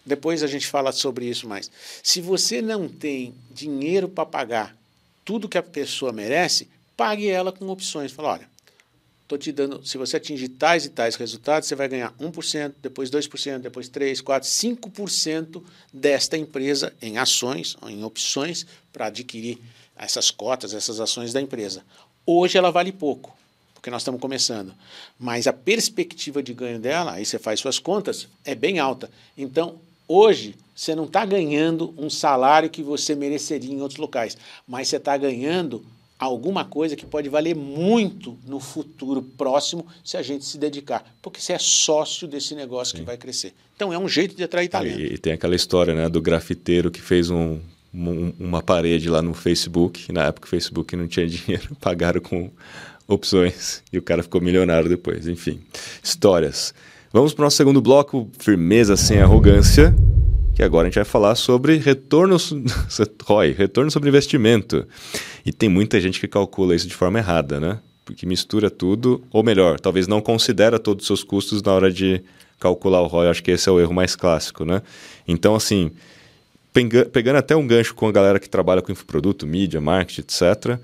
Depois a gente fala sobre isso mais. Se você não tem dinheiro para pagar tudo que a pessoa merece, pague ela com opções. Fala, olha, estou te dando, se você atingir tais e tais resultados, você vai ganhar 1%, depois 2%, depois 3%, 4%, 5% desta empresa em ações, em opções, para adquirir essas cotas, essas ações da empresa. Hoje ela vale pouco, porque nós estamos começando. Mas a perspectiva de ganho dela, aí você faz suas contas, é bem alta. Então, hoje, você não está ganhando um salário que você mereceria em outros locais, mas você está ganhando alguma coisa que pode valer muito no futuro próximo se a gente se dedicar, porque você é sócio desse negócio Sim. que vai crescer. Então é um jeito de atrair talento. E, e tem aquela história né, do grafiteiro que fez um, uma parede lá no Facebook. Na época o Facebook não tinha dinheiro, pagaram com opções e o cara ficou milionário depois. Enfim, histórias. Vamos para o nosso segundo bloco, firmeza sem arrogância, que agora a gente vai falar sobre retorno, ROI, retorno sobre investimento. E tem muita gente que calcula isso de forma errada, né? Porque mistura tudo, ou melhor, talvez não considera todos os seus custos na hora de calcular o ROI. Acho que esse é o erro mais clássico, né? Então, assim, pegando até um gancho com a galera que trabalha com infoproduto, mídia, marketing, etc.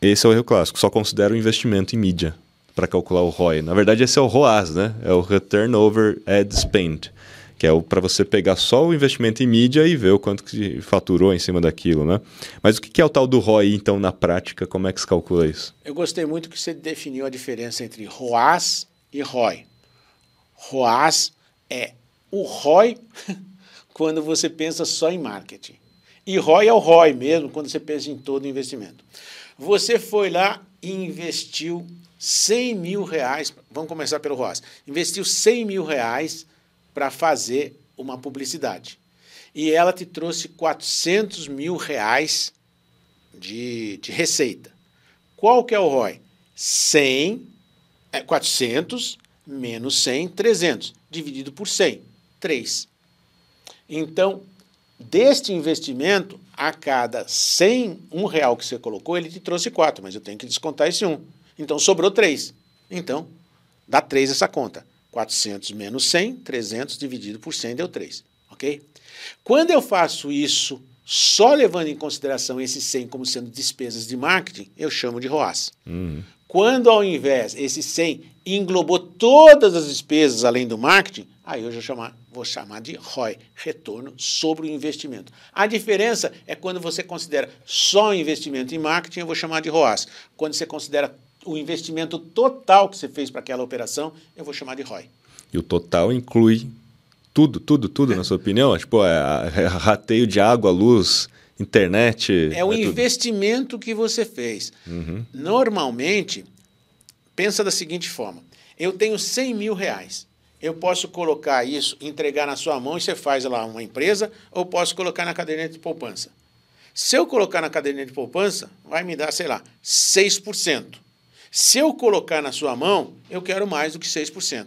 Esse é o erro clássico. Só considera o investimento em mídia para calcular o ROI. Na verdade, esse é o ROAS, né? É o Return Over Ad Spend, que é para você pegar só o investimento em mídia e ver o quanto que faturou em cima daquilo, né? Mas o que é o tal do ROI, então, na prática? Como é que se calcula isso? Eu gostei muito que você definiu a diferença entre ROAS e ROI. ROAS é o ROI quando você pensa só em marketing. E ROI é o ROI mesmo, quando você pensa em todo investimento. Você foi lá e investiu 100 mil reais, vamos começar pelo ROAS, investiu 100 mil reais para fazer uma publicidade. E ela te trouxe 400 mil reais de, de receita. Qual que é o ROI? 100, é 400 menos 100, 300, dividido por 100, 3. Então, deste investimento, a cada 100, um real que você colocou, ele te trouxe 4, mas eu tenho que descontar esse 1. Então, sobrou 3. Então, dá 3 essa conta. 400 menos 100, 300 dividido por 100 deu 3. Ok? Quando eu faço isso só levando em consideração esse 100 como sendo despesas de marketing, eu chamo de ROAS. Uhum. Quando, ao invés, esse 100 englobou todas as despesas além do marketing, aí eu já chamar, vou chamar de ROI, retorno sobre o investimento. A diferença é quando você considera só o investimento em marketing, eu vou chamar de ROAS. Quando você considera o investimento total que você fez para aquela operação, eu vou chamar de ROI. E o total inclui Tudo, tudo, tudo, é. na sua opinião? Tipo, é, é, rateio de água, luz, internet. É o é investimento tudo. que você fez. Uhum. Normalmente, pensa da seguinte forma: eu tenho 100 mil reais. Eu posso colocar isso, entregar na sua mão e você faz lá uma empresa, ou posso colocar na caderneta de poupança. Se eu colocar na caderneta de poupança, vai me dar, sei lá, 6%. Se eu colocar na sua mão, eu quero mais do que 6%.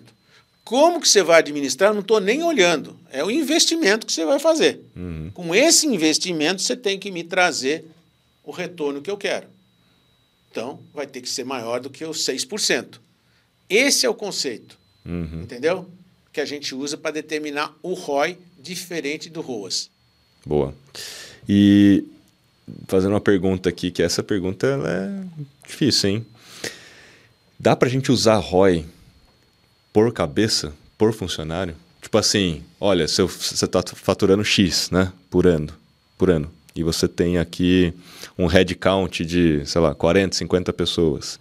Como que você vai administrar? Não estou nem olhando. É o investimento que você vai fazer. Uhum. Com esse investimento, você tem que me trazer o retorno que eu quero. Então, vai ter que ser maior do que os 6%. Esse é o conceito. Uhum. Entendeu? Que a gente usa para determinar o ROI diferente do ROAS. Boa. E fazendo uma pergunta aqui, que essa pergunta é difícil, hein? Dá para a gente usar ROI por cabeça, por funcionário? Tipo assim, olha, se você está faturando X, né, por ano, por ano, e você tem aqui um headcount de, sei lá, 40, 50 pessoas.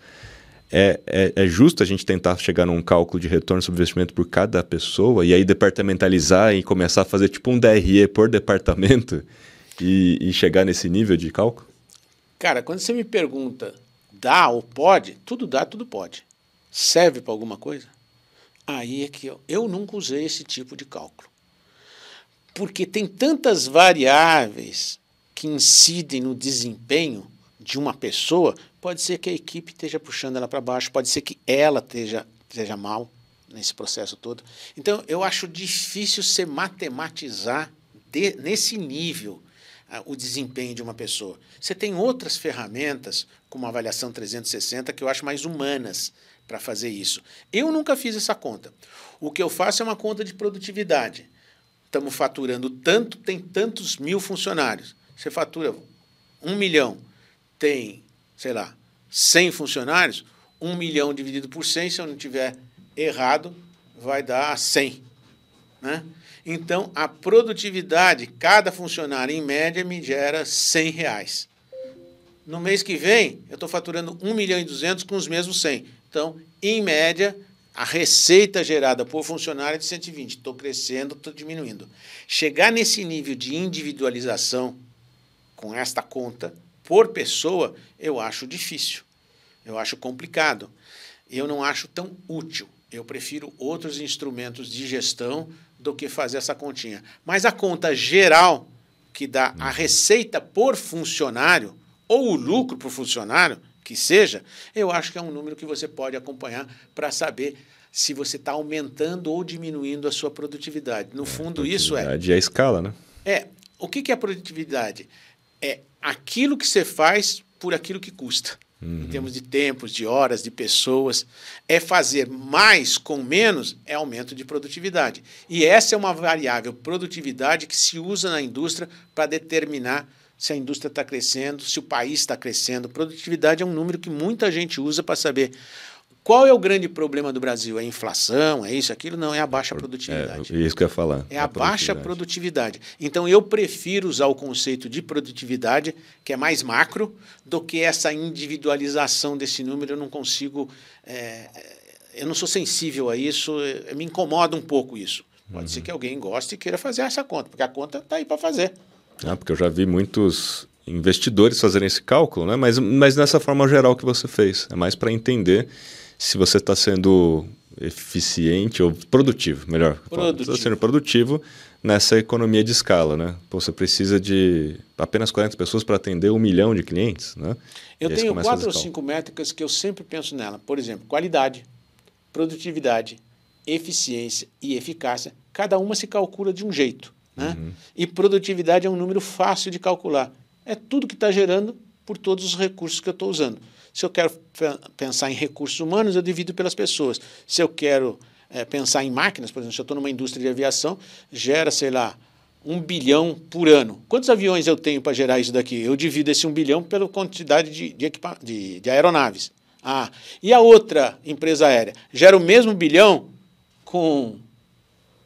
É, é, é, justo a gente tentar chegar num cálculo de retorno sobre investimento por cada pessoa e aí departamentalizar e começar a fazer tipo um DRE por departamento e, e chegar nesse nível de cálculo? Cara, quando você me pergunta dá ou pode, tudo dá, tudo pode. Serve para alguma coisa? Aí é que eu, eu nunca usei esse tipo de cálculo. Porque tem tantas variáveis que incidem no desempenho de uma pessoa, pode ser que a equipe esteja puxando ela para baixo, pode ser que ela esteja, esteja mal nesse processo todo. Então, eu acho difícil você matematizar de, nesse nível o desempenho de uma pessoa. Você tem outras ferramentas, como a avaliação 360, que eu acho mais humanas para fazer isso. Eu nunca fiz essa conta. O que eu faço é uma conta de produtividade. Estamos faturando tanto, tem tantos mil funcionários. Você fatura um milhão, tem, sei lá, 100 funcionários, um milhão dividido por 100, se eu não tiver errado, vai dar 100. Né? Então, a produtividade, cada funcionário, em média, me gera 100 reais. No mês que vem, eu estou faturando 1 milhão e 200 com os mesmos 100. Então, em média, a receita gerada por funcionário é de 120. Estou crescendo, estou diminuindo. Chegar nesse nível de individualização com esta conta por pessoa, eu acho difícil. Eu acho complicado. Eu não acho tão útil. Eu prefiro outros instrumentos de gestão do que fazer essa continha. Mas a conta geral, que dá a receita por funcionário, ou o lucro por funcionário, que seja, eu acho que é um número que você pode acompanhar para saber se você está aumentando ou diminuindo a sua produtividade. No é, fundo, isso é. É a escala, né? É. O que, que é produtividade? É aquilo que você faz por aquilo que custa uhum. em termos de tempos, de horas, de pessoas. É fazer mais com menos é aumento de produtividade. E essa é uma variável produtividade que se usa na indústria para determinar se a indústria está crescendo, se o país está crescendo. Produtividade é um número que muita gente usa para saber qual é o grande problema do Brasil? É a inflação? É isso, aquilo? Não, é a baixa produtividade. É isso que eu ia falar. É a, a baixa produtividade. Então, eu prefiro usar o conceito de produtividade, que é mais macro, do que essa individualização desse número. Eu não consigo. É, eu não sou sensível a isso, me incomoda um pouco isso. Pode uhum. ser que alguém goste e queira fazer essa conta, porque a conta está aí para fazer. Ah, porque eu já vi muitos investidores fazerem esse cálculo, né? mas, mas nessa forma geral que você fez. É mais para entender se você está sendo eficiente ou produtivo, melhor. Produtivo. Você está sendo produtivo nessa economia de escala, né? Pô, você precisa de apenas 40 pessoas para atender um milhão de clientes, né? Eu tenho quatro ou cinco métricas que eu sempre penso nela. Por exemplo, qualidade, produtividade, eficiência e eficácia. Cada uma se calcula de um jeito. Né? Uhum. E produtividade é um número fácil de calcular. É tudo que está gerando por todos os recursos que eu estou usando. Se eu quero pensar em recursos humanos, eu divido pelas pessoas. Se eu quero é, pensar em máquinas, por exemplo, se eu estou numa indústria de aviação, gera, sei lá, um bilhão por ano. Quantos aviões eu tenho para gerar isso daqui? Eu divido esse um bilhão pela quantidade de, de, de, de aeronaves. Ah, e a outra empresa aérea gera o mesmo bilhão com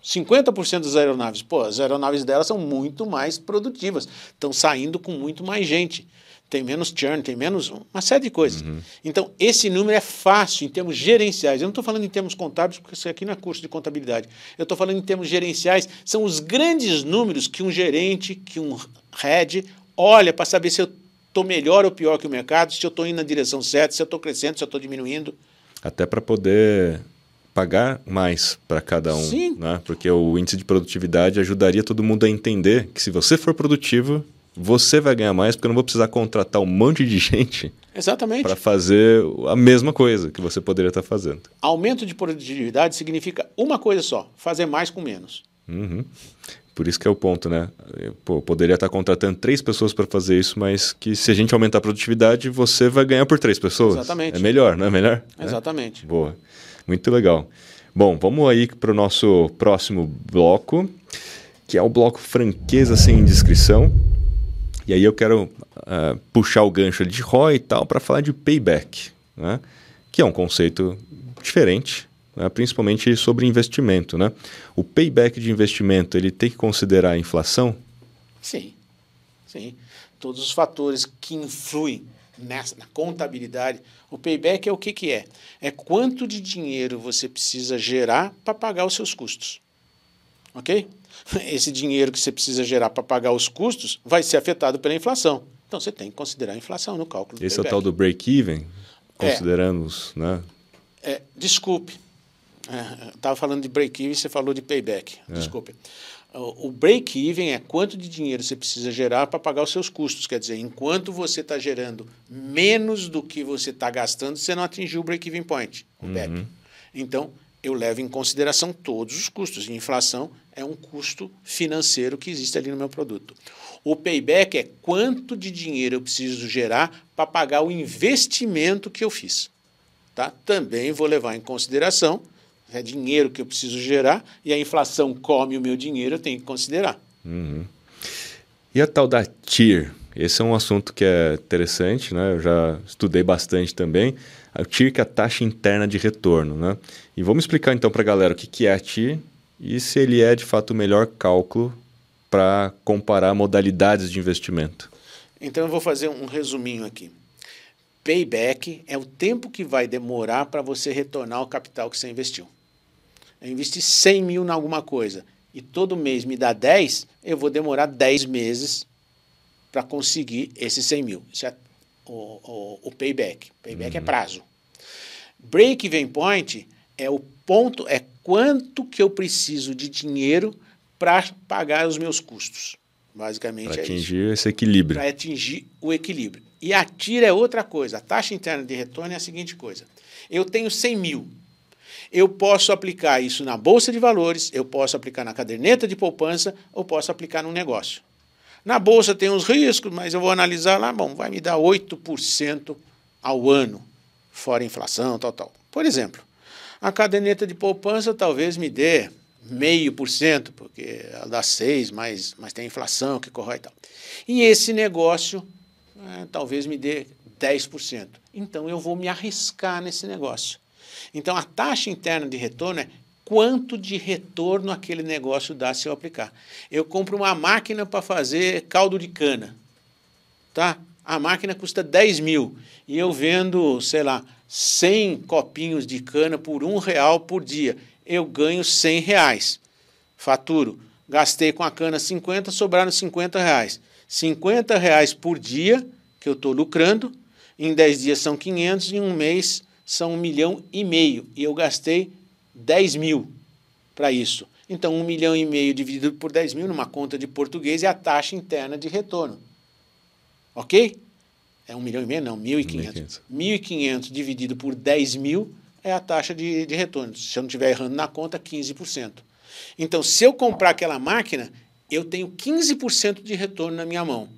50% das aeronaves. Pô, as aeronaves delas são muito mais produtivas, estão saindo com muito mais gente. Tem menos churn, tem menos uma série de coisas. Então, esse número é fácil em termos gerenciais. Eu não estou falando em termos contábeis, porque isso aqui não é curso de contabilidade. Eu estou falando em termos gerenciais. São os grandes números que um gerente, que um head olha para saber se eu estou melhor ou pior que o mercado, se eu estou indo na direção certa, se eu estou crescendo, se eu estou diminuindo. Até para poder pagar mais para cada um, Sim. né? Porque o índice de produtividade ajudaria todo mundo a entender que se você for produtivo, você vai ganhar mais, porque eu não vou precisar contratar um monte de gente Exatamente. para fazer a mesma coisa que você poderia estar fazendo. Aumento de produtividade significa uma coisa só: fazer mais com menos. Uhum. Por isso que é o ponto, né? Pô, eu poderia estar contratando três pessoas para fazer isso, mas que se a gente aumentar a produtividade, você vai ganhar por três pessoas. Exatamente. É melhor, não é melhor? Exatamente. É? Boa. Muito legal. Bom, vamos aí para o nosso próximo bloco, que é o bloco franqueza sem indiscrição. E aí eu quero uh, puxar o gancho de ROI e tal para falar de payback, né? que é um conceito diferente, né? principalmente sobre investimento. Né? O payback de investimento ele tem que considerar a inflação? Sim, sim. Todos os fatores que influem nessa, na contabilidade. O payback é o que, que é? É quanto de dinheiro você precisa gerar para pagar os seus custos. Ok? Esse dinheiro que você precisa gerar para pagar os custos vai ser afetado pela inflação. Então você tem que considerar a inflação no cálculo do Esse payback. é o tal do break-even, considerando os. Né? É, desculpe. Estava falando de break-even, você falou de payback. É. Desculpe. O break-even é quanto de dinheiro você precisa gerar para pagar os seus custos. Quer dizer, enquanto você está gerando menos do que você está gastando, você não atingiu o break-even point, o uhum. Então, eu levo em consideração todos os custos. E inflação é um custo financeiro que existe ali no meu produto. O payback é quanto de dinheiro eu preciso gerar para pagar o investimento que eu fiz. Tá? Também vou levar em consideração é dinheiro que eu preciso gerar e a inflação come o meu dinheiro, eu tenho que considerar. Uhum. E a tal da TIR? Esse é um assunto que é interessante, né? Eu já estudei bastante também. A TIR que é a taxa interna de retorno, né? E vamos explicar então para a galera o que, que é a TIR e se ele é de fato o melhor cálculo para comparar modalidades de investimento. Então eu vou fazer um resuminho aqui. Payback é o tempo que vai demorar para você retornar o capital que você investiu eu investi 100 mil em alguma coisa e todo mês me dá 10, eu vou demorar 10 meses para conseguir esses 100 mil. Isso é o, o, o payback. Payback é uhum. é prazo. Break-even point é o ponto, é quanto que eu preciso de dinheiro para pagar os meus custos. Basicamente pra é atingir isso. esse equilíbrio. Para atingir o equilíbrio. E a tira é outra coisa. A taxa interna de retorno é a seguinte coisa. Eu tenho 100 mil eu posso aplicar isso na bolsa de valores, eu posso aplicar na caderneta de poupança, ou posso aplicar num negócio. Na bolsa tem uns riscos, mas eu vou analisar lá, bom, vai me dar 8% ao ano, fora inflação, tal, tal. Por exemplo, a caderneta de poupança talvez me dê meio por cento, porque ela dá 6, mas, mas tem inflação que corrói e tal. E esse negócio é, talvez me dê 10%. Então eu vou me arriscar nesse negócio. Então, a taxa interna de retorno é quanto de retorno aquele negócio dá se eu aplicar. Eu compro uma máquina para fazer caldo de cana. Tá? A máquina custa 10 mil e eu vendo, sei lá, 100 copinhos de cana por um real por dia. Eu ganho 100 reais. Faturo. Gastei com a cana 50, sobraram 50 reais. 50 reais por dia que eu estou lucrando. Em 10 dias são 500, em um mês são um milhão e meio e eu gastei 10 mil para isso. Então, um milhão e meio dividido por 10 mil numa conta de português é a taxa interna de retorno. Ok? É um milhão e meio? Não, 1.500. 1.500 dividido por 10 mil é a taxa de, de retorno. Se eu não estiver errando na conta, 15%. Então, se eu comprar aquela máquina, eu tenho 15% de retorno na minha mão.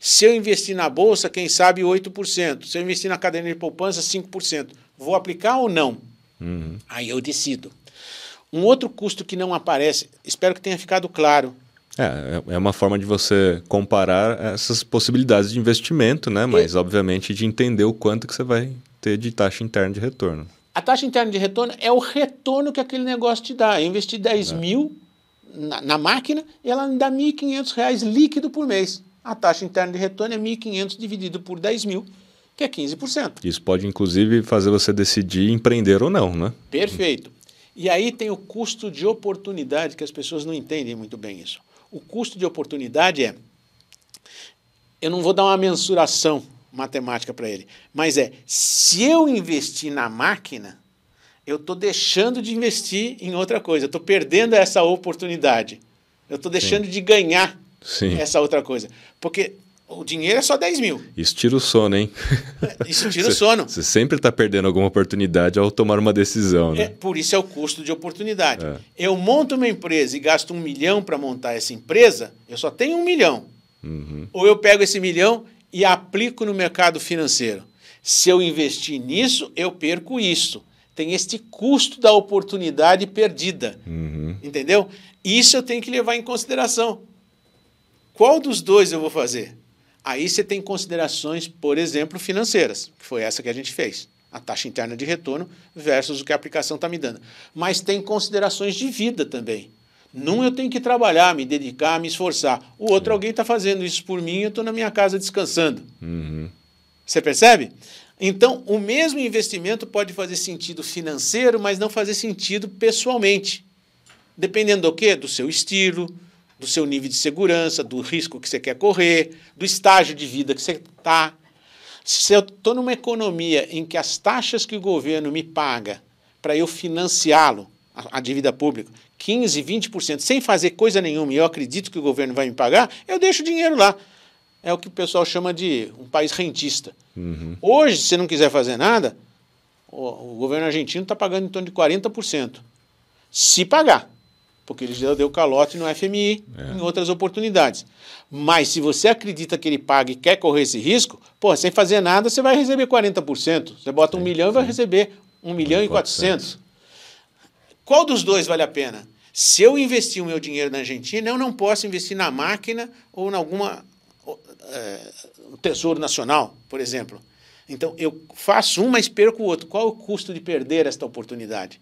Se eu investir na bolsa, quem sabe 8%. Se eu investir na cadeia de poupança, 5%. Vou aplicar ou não? Uhum. Aí eu decido. Um outro custo que não aparece, espero que tenha ficado claro. É, é uma forma de você comparar essas possibilidades de investimento, né? Mas, e... obviamente, de entender o quanto que você vai ter de taxa interna de retorno. A taxa interna de retorno é o retorno que aquele negócio te dá. Eu investi 10 é. mil na, na, máquina e ela me dá R$ 1.500 líquido por mês. A taxa interna de retorno é 1.500 dividido por 10 mil, que é 15%. Isso pode, inclusive, fazer você decidir empreender ou não, né? Perfeito. E aí tem o custo de oportunidade, que as pessoas não entendem muito bem isso. O custo de oportunidade é. Eu não vou dar uma mensuração matemática para ele, mas é: se eu investir na máquina, eu estou deixando de investir em outra coisa, eu estou perdendo essa oportunidade, eu estou deixando Sim. de ganhar Sim. essa outra coisa. Porque o dinheiro é só 10 mil. Isso tira o sono, hein? Isso tira o sono. Você sempre está perdendo alguma oportunidade ao tomar uma decisão, né? É, por isso é o custo de oportunidade. É. Eu monto uma empresa e gasto um milhão para montar essa empresa, eu só tenho um milhão. Uhum. Ou eu pego esse milhão e aplico no mercado financeiro. Se eu investir nisso, eu perco isso. Tem este custo da oportunidade perdida. Uhum. Entendeu? Isso eu tenho que levar em consideração. Qual dos dois eu vou fazer? Aí você tem considerações, por exemplo, financeiras, que foi essa que a gente fez. A taxa interna de retorno versus o que a aplicação está me dando. Mas tem considerações de vida também. Num eu tenho que trabalhar, me dedicar, me esforçar. O outro, alguém está fazendo isso por mim, eu estou na minha casa descansando. Uhum. Você percebe? Então, o mesmo investimento pode fazer sentido financeiro, mas não fazer sentido pessoalmente. Dependendo do quê? Do seu estilo, do seu nível de segurança, do risco que você quer correr, do estágio de vida que você está. Se eu estou numa economia em que as taxas que o governo me paga para eu financiá-lo, a, a dívida pública, 15, 20%, sem fazer coisa nenhuma, e eu acredito que o governo vai me pagar, eu deixo o dinheiro lá. É o que o pessoal chama de um país rentista. Uhum. Hoje, se você não quiser fazer nada, o, o governo argentino está pagando em torno de 40%. Se pagar, porque ele já deu calote no FMI é. em outras oportunidades. Mas se você acredita que ele paga e quer correr esse risco, pô, sem fazer nada, você vai receber 40%. Você bota sim, um milhão sim. e vai receber um milhão e quatrocentos. Qual dos dois vale a pena? Se eu investir o meu dinheiro na Argentina, eu não posso investir na máquina ou em alguma é, Tesouro Nacional, por exemplo. Então, eu faço um, mas perco o outro. Qual é o custo de perder esta oportunidade?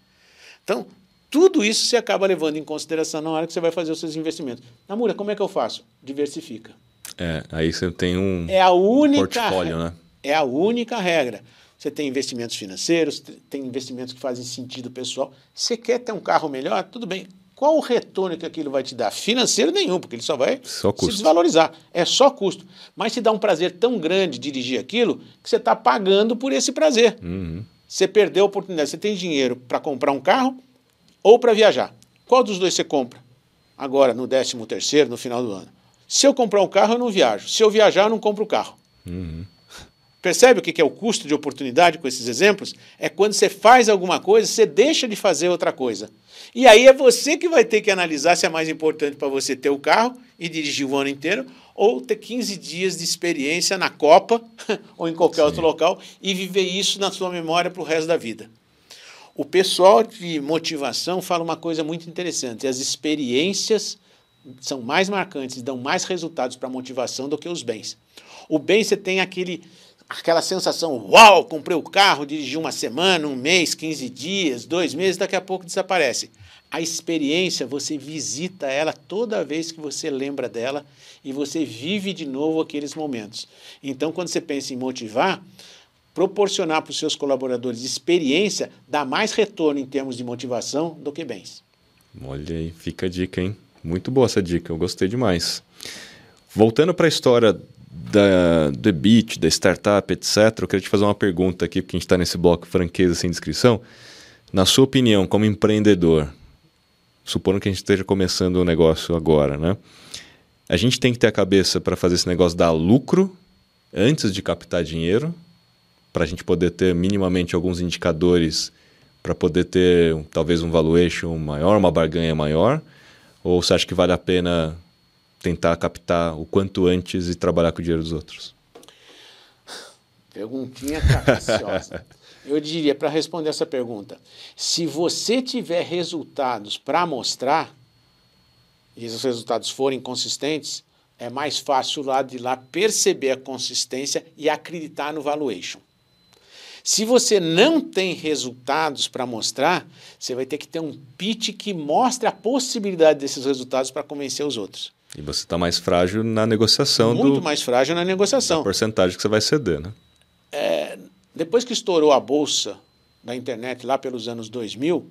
Então, tudo isso você acaba levando em consideração na hora que você vai fazer os seus investimentos. Namura, como é que eu faço? Diversifica. É, aí você tem um é a única portfólio, né? É a única regra. Você tem investimentos financeiros, tem investimentos que fazem sentido pessoal. Você quer ter um carro melhor? Tudo bem. Qual o retorno que aquilo vai te dar? Financeiro nenhum, porque ele só vai só se desvalorizar. É só custo. Mas te dá um prazer tão grande dirigir aquilo que você está pagando por esse prazer. Uhum. Você perdeu a oportunidade. Você tem dinheiro para comprar um carro ou para viajar. Qual dos dois você compra? Agora, no 13 terceiro, no final do ano. Se eu comprar um carro, eu não viajo. Se eu viajar, eu não compro o carro. Uhum. Percebe o que é o custo de oportunidade com esses exemplos? É quando você faz alguma coisa, você deixa de fazer outra coisa. E aí é você que vai ter que analisar se é mais importante para você ter o carro e dirigir o ano inteiro ou ter 15 dias de experiência na Copa ou em qualquer Sim. outro local e viver isso na sua memória para o resto da vida. O pessoal de motivação fala uma coisa muito interessante: as experiências são mais marcantes, dão mais resultados para a motivação do que os bens. O bem você tem aquele aquela sensação, uau, comprei o carro, dirigi uma semana, um mês, 15 dias, dois meses, daqui a pouco desaparece. A experiência, você visita ela toda vez que você lembra dela e você vive de novo aqueles momentos. Então, quando você pensa em motivar, proporcionar para os seus colaboradores experiência dá mais retorno em termos de motivação do que bens. Olha aí, fica a dica, hein? Muito boa essa dica, eu gostei demais. Voltando para a história da, do EBIT, da startup, etc., eu queria te fazer uma pergunta aqui, porque a gente está nesse bloco franqueza sem descrição. Na sua opinião, como empreendedor, supondo que a gente esteja começando o um negócio agora, né? A gente tem que ter a cabeça para fazer esse negócio dar lucro antes de captar dinheiro, para a gente poder ter minimamente alguns indicadores para poder ter talvez um valuation maior, uma barganha maior? Ou você acha que vale a pena tentar captar o quanto antes e trabalhar com o dinheiro dos outros? Perguntinha capciosa. Eu diria, para responder essa pergunta, se você tiver resultados para mostrar, e esses resultados forem consistentes, é mais fácil lá de lá perceber a consistência e acreditar no valuation. Se você não tem resultados para mostrar, você vai ter que ter um pitch que mostre a possibilidade desses resultados para convencer os outros. E você está mais frágil na negociação Muito do, mais frágil na negociação. porcentagem que você vai ceder, né? É, depois que estourou a bolsa da internet lá pelos anos 2000,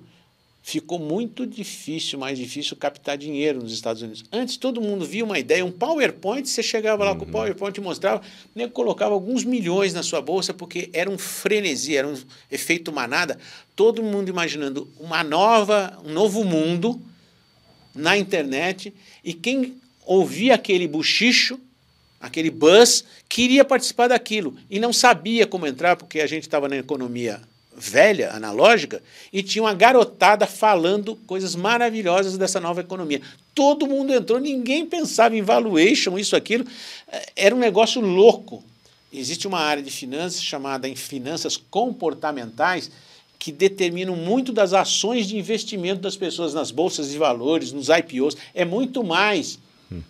ficou muito difícil, mais difícil captar dinheiro nos Estados Unidos. Antes todo mundo via uma ideia, um PowerPoint, você chegava lá com o PowerPoint e mostrava, nego colocava alguns milhões na sua bolsa porque era um frenesi, era um efeito manada, todo mundo imaginando uma nova, um novo mundo na internet e quem ouvia aquele buchicho, aquele buzz, queria participar daquilo e não sabia como entrar porque a gente estava na economia velha, analógica, e tinha uma garotada falando coisas maravilhosas dessa nova economia. Todo mundo entrou, ninguém pensava em valuation, isso, aquilo. Era um negócio louco. Existe uma área de finanças chamada em finanças comportamentais que determinam muito das ações de investimento das pessoas nas bolsas de valores, nos IPOs. É muito mais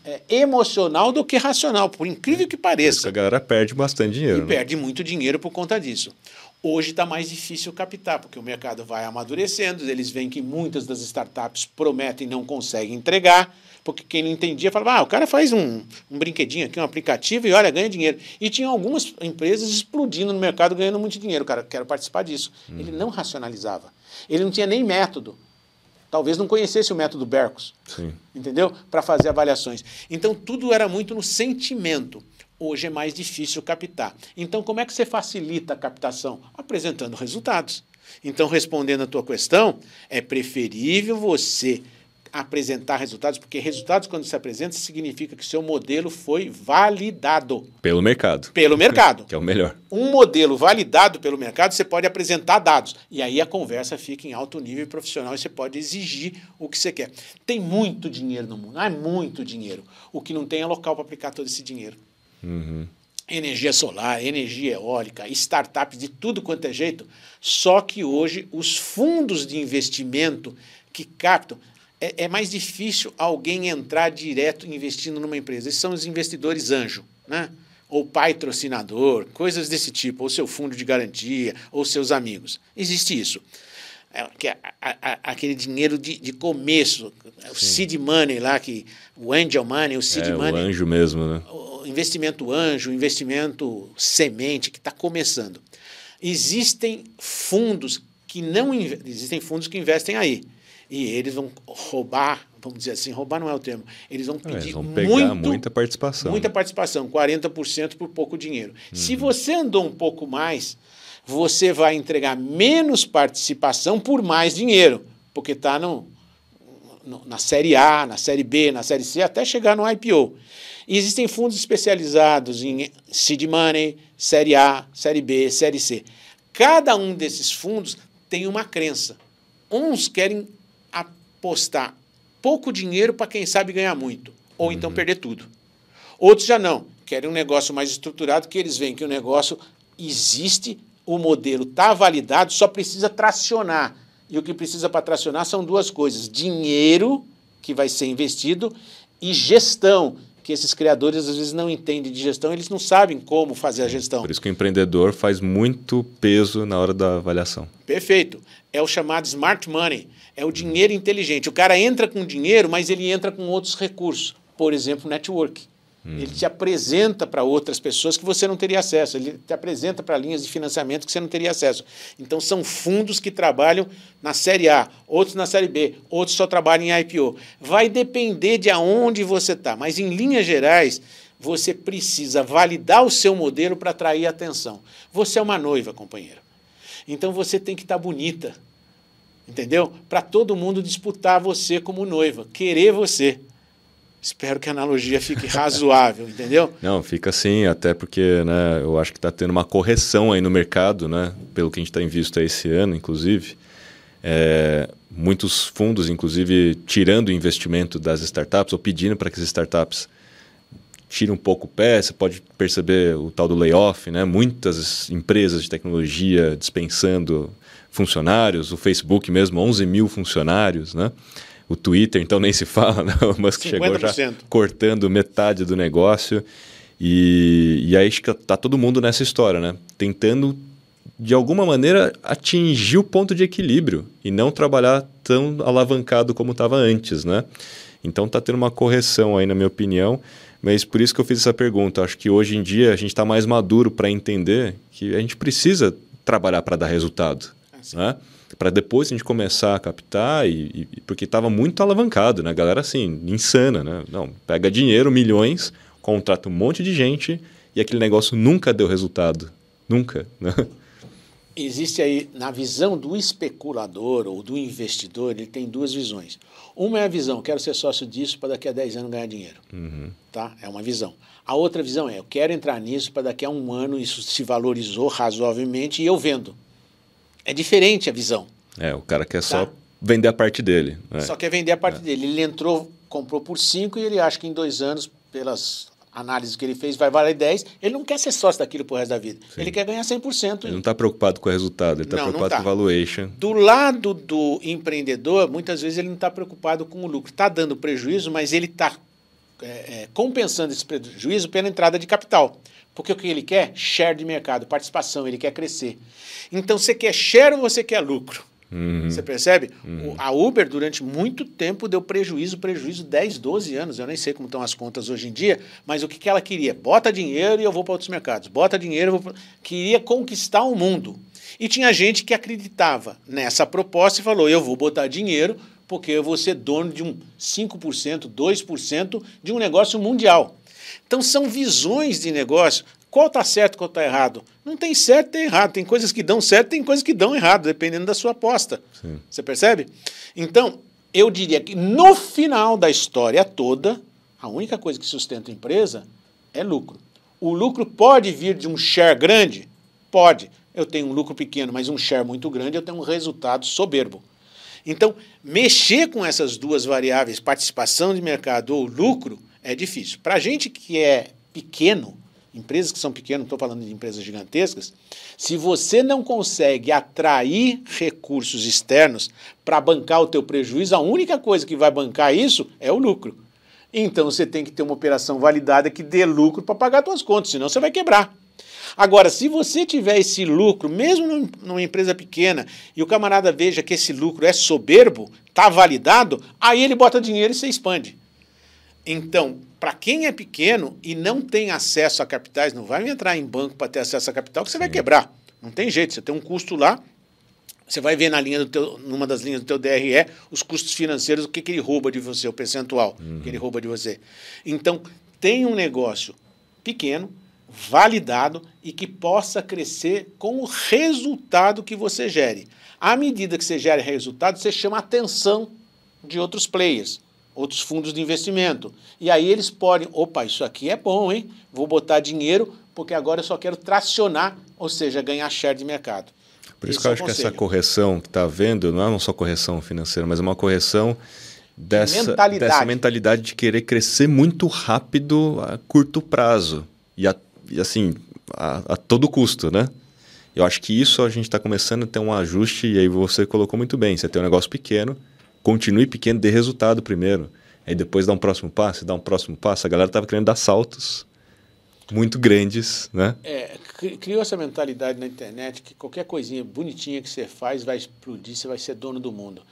é, emocional do que racional, por incrível que pareça. Porque a galera perde bastante dinheiro. E né? perde muito dinheiro por conta disso. Hoje está mais difícil captar, porque o mercado vai amadurecendo, eles veem que muitas das startups prometem e não conseguem entregar, porque quem não entendia falava, ah, o cara faz um, um brinquedinho aqui, um aplicativo e olha, ganha dinheiro. E tinha algumas empresas explodindo no mercado, ganhando muito dinheiro. O cara, quero participar disso. Hum. Ele não racionalizava. Ele não tinha nem método. Talvez não conhecesse o método Bercos, Sim. entendeu? Para fazer avaliações. Então, tudo era muito no sentimento. Hoje é mais difícil captar. Então, como é que você facilita a captação? Apresentando resultados. Então, respondendo a tua questão, é preferível você apresentar resultados, porque resultados, quando se apresenta, significa que seu modelo foi validado. Pelo mercado. Pelo mercado. que é o melhor. Um modelo validado pelo mercado, você pode apresentar dados. E aí a conversa fica em alto nível profissional e você pode exigir o que você quer. Tem muito dinheiro no mundo, é muito dinheiro. O que não tem é local para aplicar todo esse dinheiro. Uhum. Energia solar, energia eólica, startups de tudo quanto é jeito. Só que hoje os fundos de investimento que captam é, é, mais difícil alguém entrar direto investindo numa empresa. Esses são os investidores anjo, né? ou patrocinador, coisas desse tipo, ou seu fundo de garantia, ou seus amigos. Existe isso. É, é, aquele dinheiro de, de começo, o seed money lá, que, o angel money, o seed é, money. O anjo mesmo, né? O investimento anjo, o investimento semente, que está começando. Existem fundos que não existem fundos que investem aí e eles vão roubar, vamos dizer assim, roubar não é o termo, eles vão pedir eles vão pegar muito, muita participação. Muita participação, 40% por pouco dinheiro. Uhum. Se você andou um pouco mais, você vai entregar menos participação por mais dinheiro, porque está no, no, na série A, na série B, na série C, até chegar no IPO. E existem fundos especializados em seed money, série A, série B, série C. Cada um desses fundos tem uma crença. Uns querem apostar pouco dinheiro para quem sabe ganhar muito, ou então uhum. perder tudo. Outros já não, querem um negócio mais estruturado, que eles veem que o negócio existe, o modelo está validado, só precisa tracionar. E o que precisa para tracionar são duas coisas: dinheiro, que vai ser investido, e gestão, que esses criadores às vezes não entendem de gestão, eles não sabem como fazer a gestão. Por isso que o empreendedor faz muito peso na hora da avaliação. Perfeito. É o chamado smart money. É o dinheiro inteligente. O cara entra com dinheiro, mas ele entra com outros recursos. Por exemplo, network. Hum. Ele te apresenta para outras pessoas que você não teria acesso. Ele te apresenta para linhas de financiamento que você não teria acesso. Então, são fundos que trabalham na série A, outros na série B, outros só trabalham em IPO. Vai depender de aonde você está. Mas, em linhas gerais, você precisa validar o seu modelo para atrair atenção. Você é uma noiva, companheiro. Então, você tem que estar tá bonita entendeu? Para todo mundo disputar você como noiva, querer você. Espero que a analogia fique razoável, entendeu? Não, fica assim, até porque né, eu acho que está tendo uma correção aí no mercado, né, pelo que a gente tem visto esse ano, inclusive. É, muitos fundos, inclusive, tirando o investimento das startups ou pedindo para que as startups tirem um pouco o pé. Você pode perceber o tal do layoff, né? muitas empresas de tecnologia dispensando funcionários, o Facebook mesmo, 11 mil funcionários, né? O Twitter, então, nem se fala, né? O Musk 50%. chegou já cortando metade do negócio. E, e aí está todo mundo nessa história, né? Tentando, de alguma maneira, atingir o ponto de equilíbrio e não trabalhar tão alavancado como estava antes, né? Então está tendo uma correção aí, na minha opinião. Mas por isso que eu fiz essa pergunta. Acho que hoje em dia a gente está mais maduro para entender que a gente precisa trabalhar para dar resultado. Ah, né? Para depois a gente começar a captar, e, e porque estava muito alavancado, né? A galera assim, insana, né? Não, pega dinheiro, milhões, contrata um monte de gente e aquele negócio nunca deu resultado. Nunca. Né? Existe aí, na visão do especulador ou do investidor, ele tem duas visões. Uma é a visão, quero ser sócio disso para daqui a 10 anos ganhar dinheiro. Uhum. Tá? É uma visão. A outra visão é, eu quero entrar nisso para daqui a um ano isso se valorizou razoavelmente e eu vendo. É diferente a visão. É, o cara quer tá? só vender a parte dele. É. Só quer vender a parte é. dele. Ele entrou, comprou por 5 e ele acha que em dois anos, pelas análises que ele fez, vai valer 10. Ele não quer ser sócio daquilo pro resto da vida. Sim. Ele quer ganhar 100%. Ele não está preocupado com o resultado, ele está preocupado tá. com o valuation. Do lado do empreendedor, muitas vezes ele não está preocupado com o lucro. Está dando prejuízo, mas ele está é, é, compensando esse prejuízo pela entrada de capital. Porque o que ele quer? Share de mercado, participação, ele quer crescer. Então, você quer share ou você quer lucro? Uhum. Você percebe? Uhum. A Uber, durante muito tempo, deu prejuízo, prejuízo 10, 12 anos. Eu nem sei como estão as contas hoje em dia, mas o que, que ela queria? Bota dinheiro e eu vou para outros mercados. Bota dinheiro, eu vou pra... queria conquistar o mundo. E tinha gente que acreditava nessa proposta e falou: eu vou botar dinheiro porque eu vou ser dono de um 5%, 2% de um negócio mundial. Então são visões de negócio. Qual está certo, qual está errado? Não tem certo, tem errado. Tem coisas que dão certo, tem coisas que dão errado, dependendo da sua aposta. Sim. Você percebe? Então, eu diria que no final da história toda, a única coisa que sustenta a empresa é lucro. O lucro pode vir de um share grande? Pode. Eu tenho um lucro pequeno, mas um share muito grande, eu tenho um resultado soberbo. Então, mexer com essas duas variáveis, participação de mercado ou lucro, é difícil. Para a gente que é pequeno, empresas que são pequenas, não estou falando de empresas gigantescas, se você não consegue atrair recursos externos para bancar o teu prejuízo, a única coisa que vai bancar isso é o lucro. Então você tem que ter uma operação validada que dê lucro para pagar suas contas, senão você vai quebrar. Agora, se você tiver esse lucro, mesmo numa empresa pequena, e o camarada veja que esse lucro é soberbo, está validado, aí ele bota dinheiro e você expande. Então, para quem é pequeno e não tem acesso a capitais, não vai entrar em banco para ter acesso a capital, que você vai quebrar. Não tem jeito, você tem um custo lá, você vai ver na linha do teu, numa das linhas do teu DRE os custos financeiros, o que, que ele rouba de você, o percentual uhum. que ele rouba de você. Então, tem um negócio pequeno, validado e que possa crescer com o resultado que você gere. À medida que você gere resultado, você chama a atenção de outros players outros fundos de investimento. E aí eles podem, opa, isso aqui é bom, hein? Vou botar dinheiro porque agora eu só quero tracionar, ou seja, ganhar share de mercado. Por isso Esse que eu é acho conselho. que essa correção que está havendo não é uma só correção financeira, mas é uma correção dessa mentalidade. dessa mentalidade de querer crescer muito rápido a curto prazo. E, a, assim, a, a todo custo, né? Eu acho que isso a gente está começando a ter um ajuste, e aí você colocou muito bem. Você tem um negócio pequeno, continue pequeno, dê resultado primeiro. Aí depois dá um próximo passo, dá um próximo passo. A galera estava querendo dar saltos muito grandes, né? É, criou essa mentalidade na internet que qualquer coisinha bonitinha que você faz vai explodir, você vai ser dono do mundo.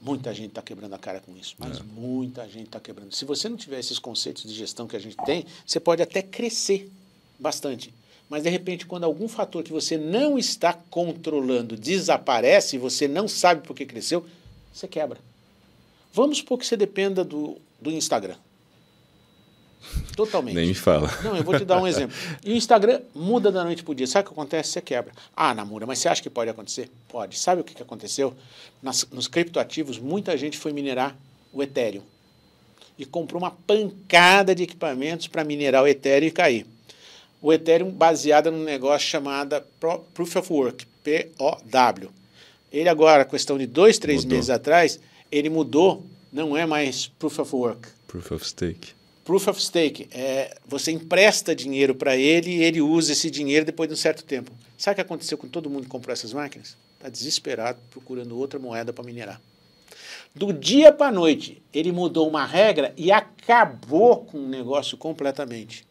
Muita gente está quebrando a cara com isso, mas é. muita gente está quebrando. Se você não tiver esses conceitos de gestão que a gente tem, você pode até crescer bastante. Mas de repente, quando algum fator que você não está controlando desaparece, você não sabe por que cresceu, você quebra. Vamos supor que você dependa do, do Instagram. Totalmente. Nem me fala. Não, eu vou te dar um exemplo. E o Instagram muda da noite para o dia. Sabe o que acontece? Você quebra. Ah, Namura, mas você acha que pode acontecer? Pode. Sabe o que, que aconteceu? Nas, nos criptoativos, muita gente foi minerar o Ethereum. E comprou uma pancada de equipamentos para minerar o Ethereum e cair. O Ethereum baseado num negócio chamado Proof of Work, POW. Ele agora, questão de dois, três mudou. meses atrás, ele mudou, não é mais Proof of Work. Proof of Stake. Proof of Stake. É, você empresta dinheiro para ele e ele usa esse dinheiro depois de um certo tempo. Sabe o que aconteceu com todo mundo que comprou essas máquinas? Está desesperado procurando outra moeda para minerar. Do dia para a noite, ele mudou uma regra e acabou com o negócio completamente.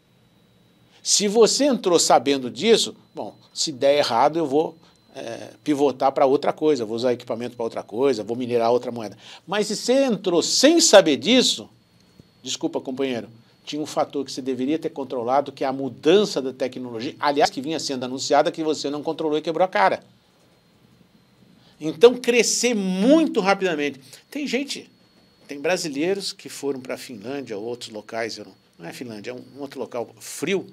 Se você entrou sabendo disso, bom, se der errado, eu vou é, pivotar para outra coisa, vou usar equipamento para outra coisa, vou minerar outra moeda. Mas se você entrou sem saber disso, desculpa, companheiro, tinha um fator que você deveria ter controlado, que é a mudança da tecnologia, aliás, que vinha sendo anunciada, que você não controlou e quebrou a cara. Então, crescer muito rapidamente. Tem gente, tem brasileiros que foram para a Finlândia ou outros locais, não é Finlândia, é um outro local frio,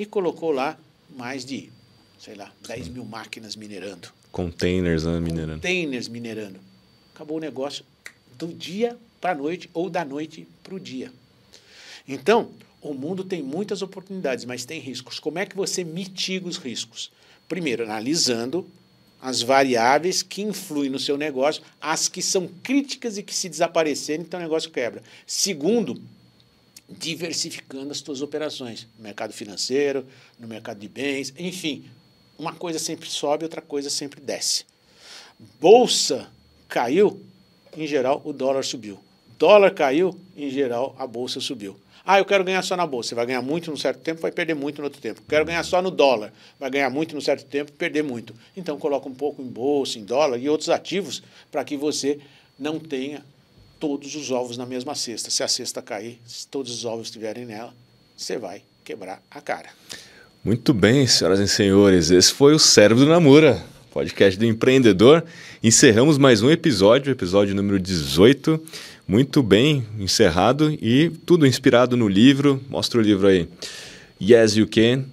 e colocou lá mais de, sei lá, 10 mil máquinas minerando. Containers né, minerando. Containers minerando. Acabou o negócio do dia para a noite ou da noite para o dia. Então, o mundo tem muitas oportunidades, mas tem riscos. Como é que você mitiga os riscos? Primeiro, analisando as variáveis que influem no seu negócio, as que são críticas e que se desaparecerem, então o negócio quebra. Segundo, diversificando as suas operações, no mercado financeiro, no mercado de bens, enfim, uma coisa sempre sobe, outra coisa sempre desce. Bolsa caiu, em geral o dólar subiu. Dólar caiu, em geral a bolsa subiu. Ah, eu quero ganhar só na bolsa. Vai ganhar muito num certo tempo, vai perder muito no outro tempo. Quero ganhar só no dólar. Vai ganhar muito num certo tempo, perder muito. Então coloca um pouco em bolsa, em dólar e outros ativos para que você não tenha todos os ovos na mesma cesta. Se a cesta cair, se todos os ovos estiverem nela, você vai quebrar a cara. Muito bem, senhoras e senhores. Esse foi o Cérebro do Namura, podcast do empreendedor. Encerramos mais um episódio, episódio número 18 muito bem encerrado e tudo inspirado no livro. Mostra o livro aí. Yes You Can,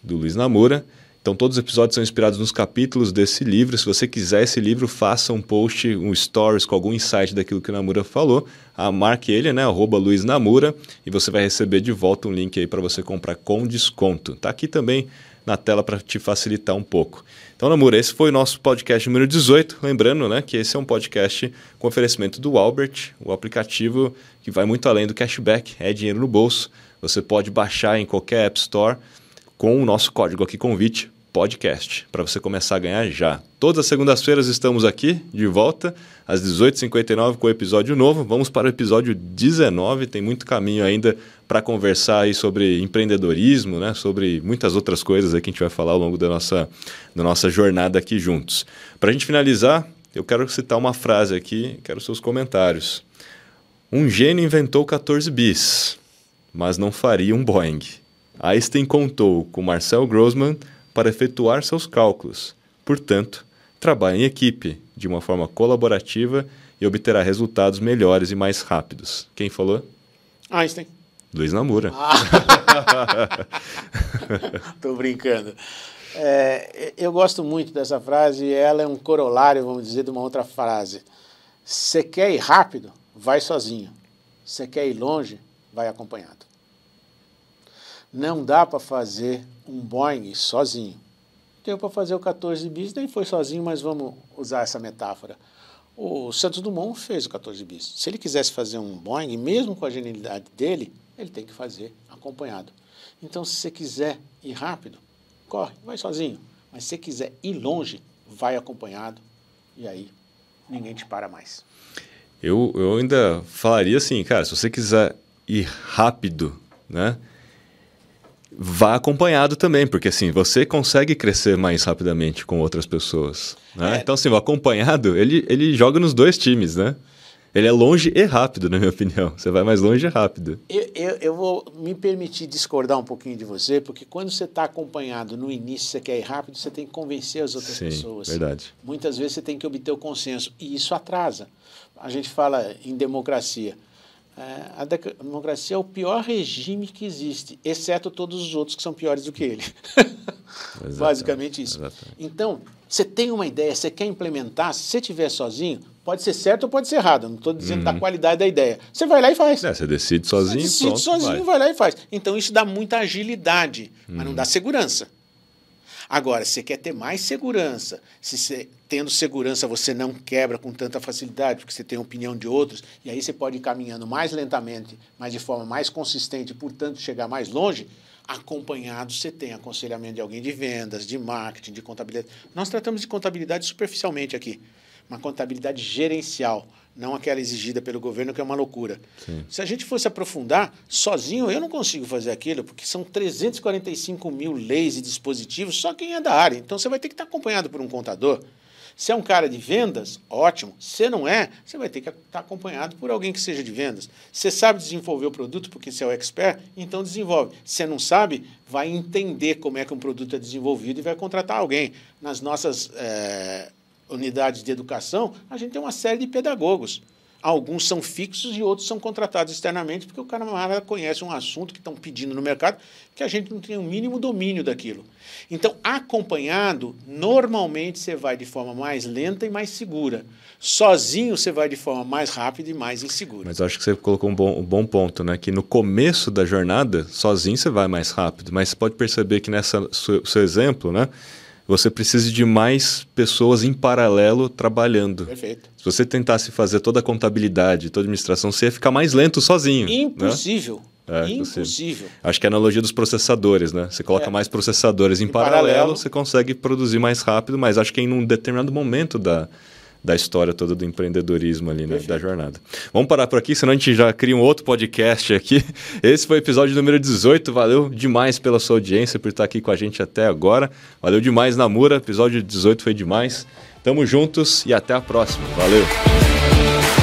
do Luiz Namura. Então, todos os episódios são inspirados nos capítulos desse livro. Se você quiser esse livro, faça um post, um stories com algum insight daquilo que o Namura falou. Ah, marque ele, né? Arroba Luiz Namura, e você vai receber de volta um link aí para você comprar com desconto. Tá aqui também na tela para te facilitar um pouco. Então, Namura, esse foi o nosso podcast número 18. Lembrando né, que esse é um podcast com oferecimento do Albert, o aplicativo que vai muito além do cashback, é dinheiro no bolso. Você pode baixar em qualquer App Store com o nosso código aqui, convite, podcast, para você começar a ganhar já. Todas as segundas-feiras estamos aqui, de volta, às 18h59 com o episódio novo. Vamos para o episódio 19, tem muito caminho ainda para conversar aí sobre empreendedorismo, né? sobre muitas outras coisas que a gente vai falar ao longo da nossa, da nossa jornada aqui juntos. Para a gente finalizar, eu quero citar uma frase aqui, quero seus comentários. Um gênio inventou 14 bis, mas não faria um Boeing. Einstein contou com Marcel Grossman para efetuar seus cálculos. Portanto, trabalhe em equipe, de uma forma colaborativa e obterá resultados melhores e mais rápidos. Quem falou? Einstein. Luiz Namura. Ah. Tô brincando. É, eu gosto muito dessa frase e ela é um corolário, vamos dizer, de uma outra frase. Você quer ir rápido? Vai sozinho. Você quer ir longe? Vai acompanhado. Não dá para fazer um Boeing sozinho. Deu para fazer o 14 bis, nem foi sozinho, mas vamos usar essa metáfora. O Santos Dumont fez o 14 bis. Se ele quisesse fazer um Boeing, mesmo com a genialidade dele, ele tem que fazer acompanhado. Então, se você quiser ir rápido, corre, vai sozinho. Mas se você quiser ir longe, vai acompanhado. E aí, ninguém te para mais. Eu, eu ainda falaria assim, cara, se você quiser ir rápido, né? Vá acompanhado também, porque assim, você consegue crescer mais rapidamente com outras pessoas. Né? É. Então, assim, o acompanhado, ele, ele joga nos dois times, né? Ele é longe e rápido, na minha opinião. Você vai mais longe e rápido. Eu, eu, eu vou me permitir discordar um pouquinho de você, porque quando você está acompanhado no início, você quer ir rápido, você tem que convencer as outras Sim, pessoas. verdade. Muitas vezes você tem que obter o consenso, e isso atrasa. A gente fala em democracia. É, a democracia é o pior regime que existe, exceto todos os outros que são piores do que ele. Basicamente isso. Exatamente. Então, você tem uma ideia, você quer implementar, se você estiver sozinho, pode ser certo ou pode ser errado. Não estou dizendo uhum. da qualidade da ideia. Você vai lá e faz. É, você decide sozinho. Você decide pronto, sozinho, vai. vai. lá e faz. Então isso dá muita agilidade, uhum. mas não dá segurança. Agora, se você quer ter mais segurança, se você, tendo segurança você não quebra com tanta facilidade, porque você tem a opinião de outros, e aí você pode ir caminhando mais lentamente, mas de forma mais consistente, portanto, chegar mais longe, acompanhado você tem aconselhamento de alguém de vendas, de marketing, de contabilidade. Nós tratamos de contabilidade superficialmente aqui, uma contabilidade gerencial, não aquela exigida pelo governo, que é uma loucura. Sim. Se a gente fosse aprofundar, sozinho eu não consigo fazer aquilo, porque são 345 mil leis e dispositivos, só quem é da área. Então você vai ter que estar acompanhado por um contador. Se é um cara de vendas, ótimo. Se não é, você vai ter que estar acompanhado por alguém que seja de vendas. Você sabe desenvolver o produto porque você é o expert, então desenvolve. Se não sabe, vai entender como é que um produto é desenvolvido e vai contratar alguém. Nas nossas é, unidades de educação, a gente tem uma série de pedagogos. Alguns são fixos e outros são contratados externamente porque o camarada conhece um assunto que estão pedindo no mercado que a gente não tem o mínimo domínio daquilo. Então, acompanhado, normalmente você vai de forma mais lenta e mais segura. Sozinho você vai de forma mais rápida e mais insegura. Mas acho que você colocou um bom, um bom ponto, né? Que no começo da jornada, sozinho você vai mais rápido, mas você pode perceber que nessa seu, seu exemplo, né? Você precisa de mais pessoas em paralelo trabalhando. Perfeito. Se você tentasse fazer toda a contabilidade, toda a administração, você ia ficar mais lento sozinho. né? Impossível. É, Impossível. Acho que é a analogia dos processadores, né? Você coloca É. mais processadores em, Em paralelo, paralelo. você consegue produzir mais rápido, mas acho que em um determinado momento da, da história toda do empreendedorismo ali, né? Da jornada. Vamos parar por aqui, senão a gente já cria um outro podcast aqui. Esse foi o episódio número 18. Valeu demais pela sua audiência, por estar aqui com a gente até agora. Valeu demais, Namura. Episódio 18 foi demais. Tamo juntos e até a próxima. Valeu!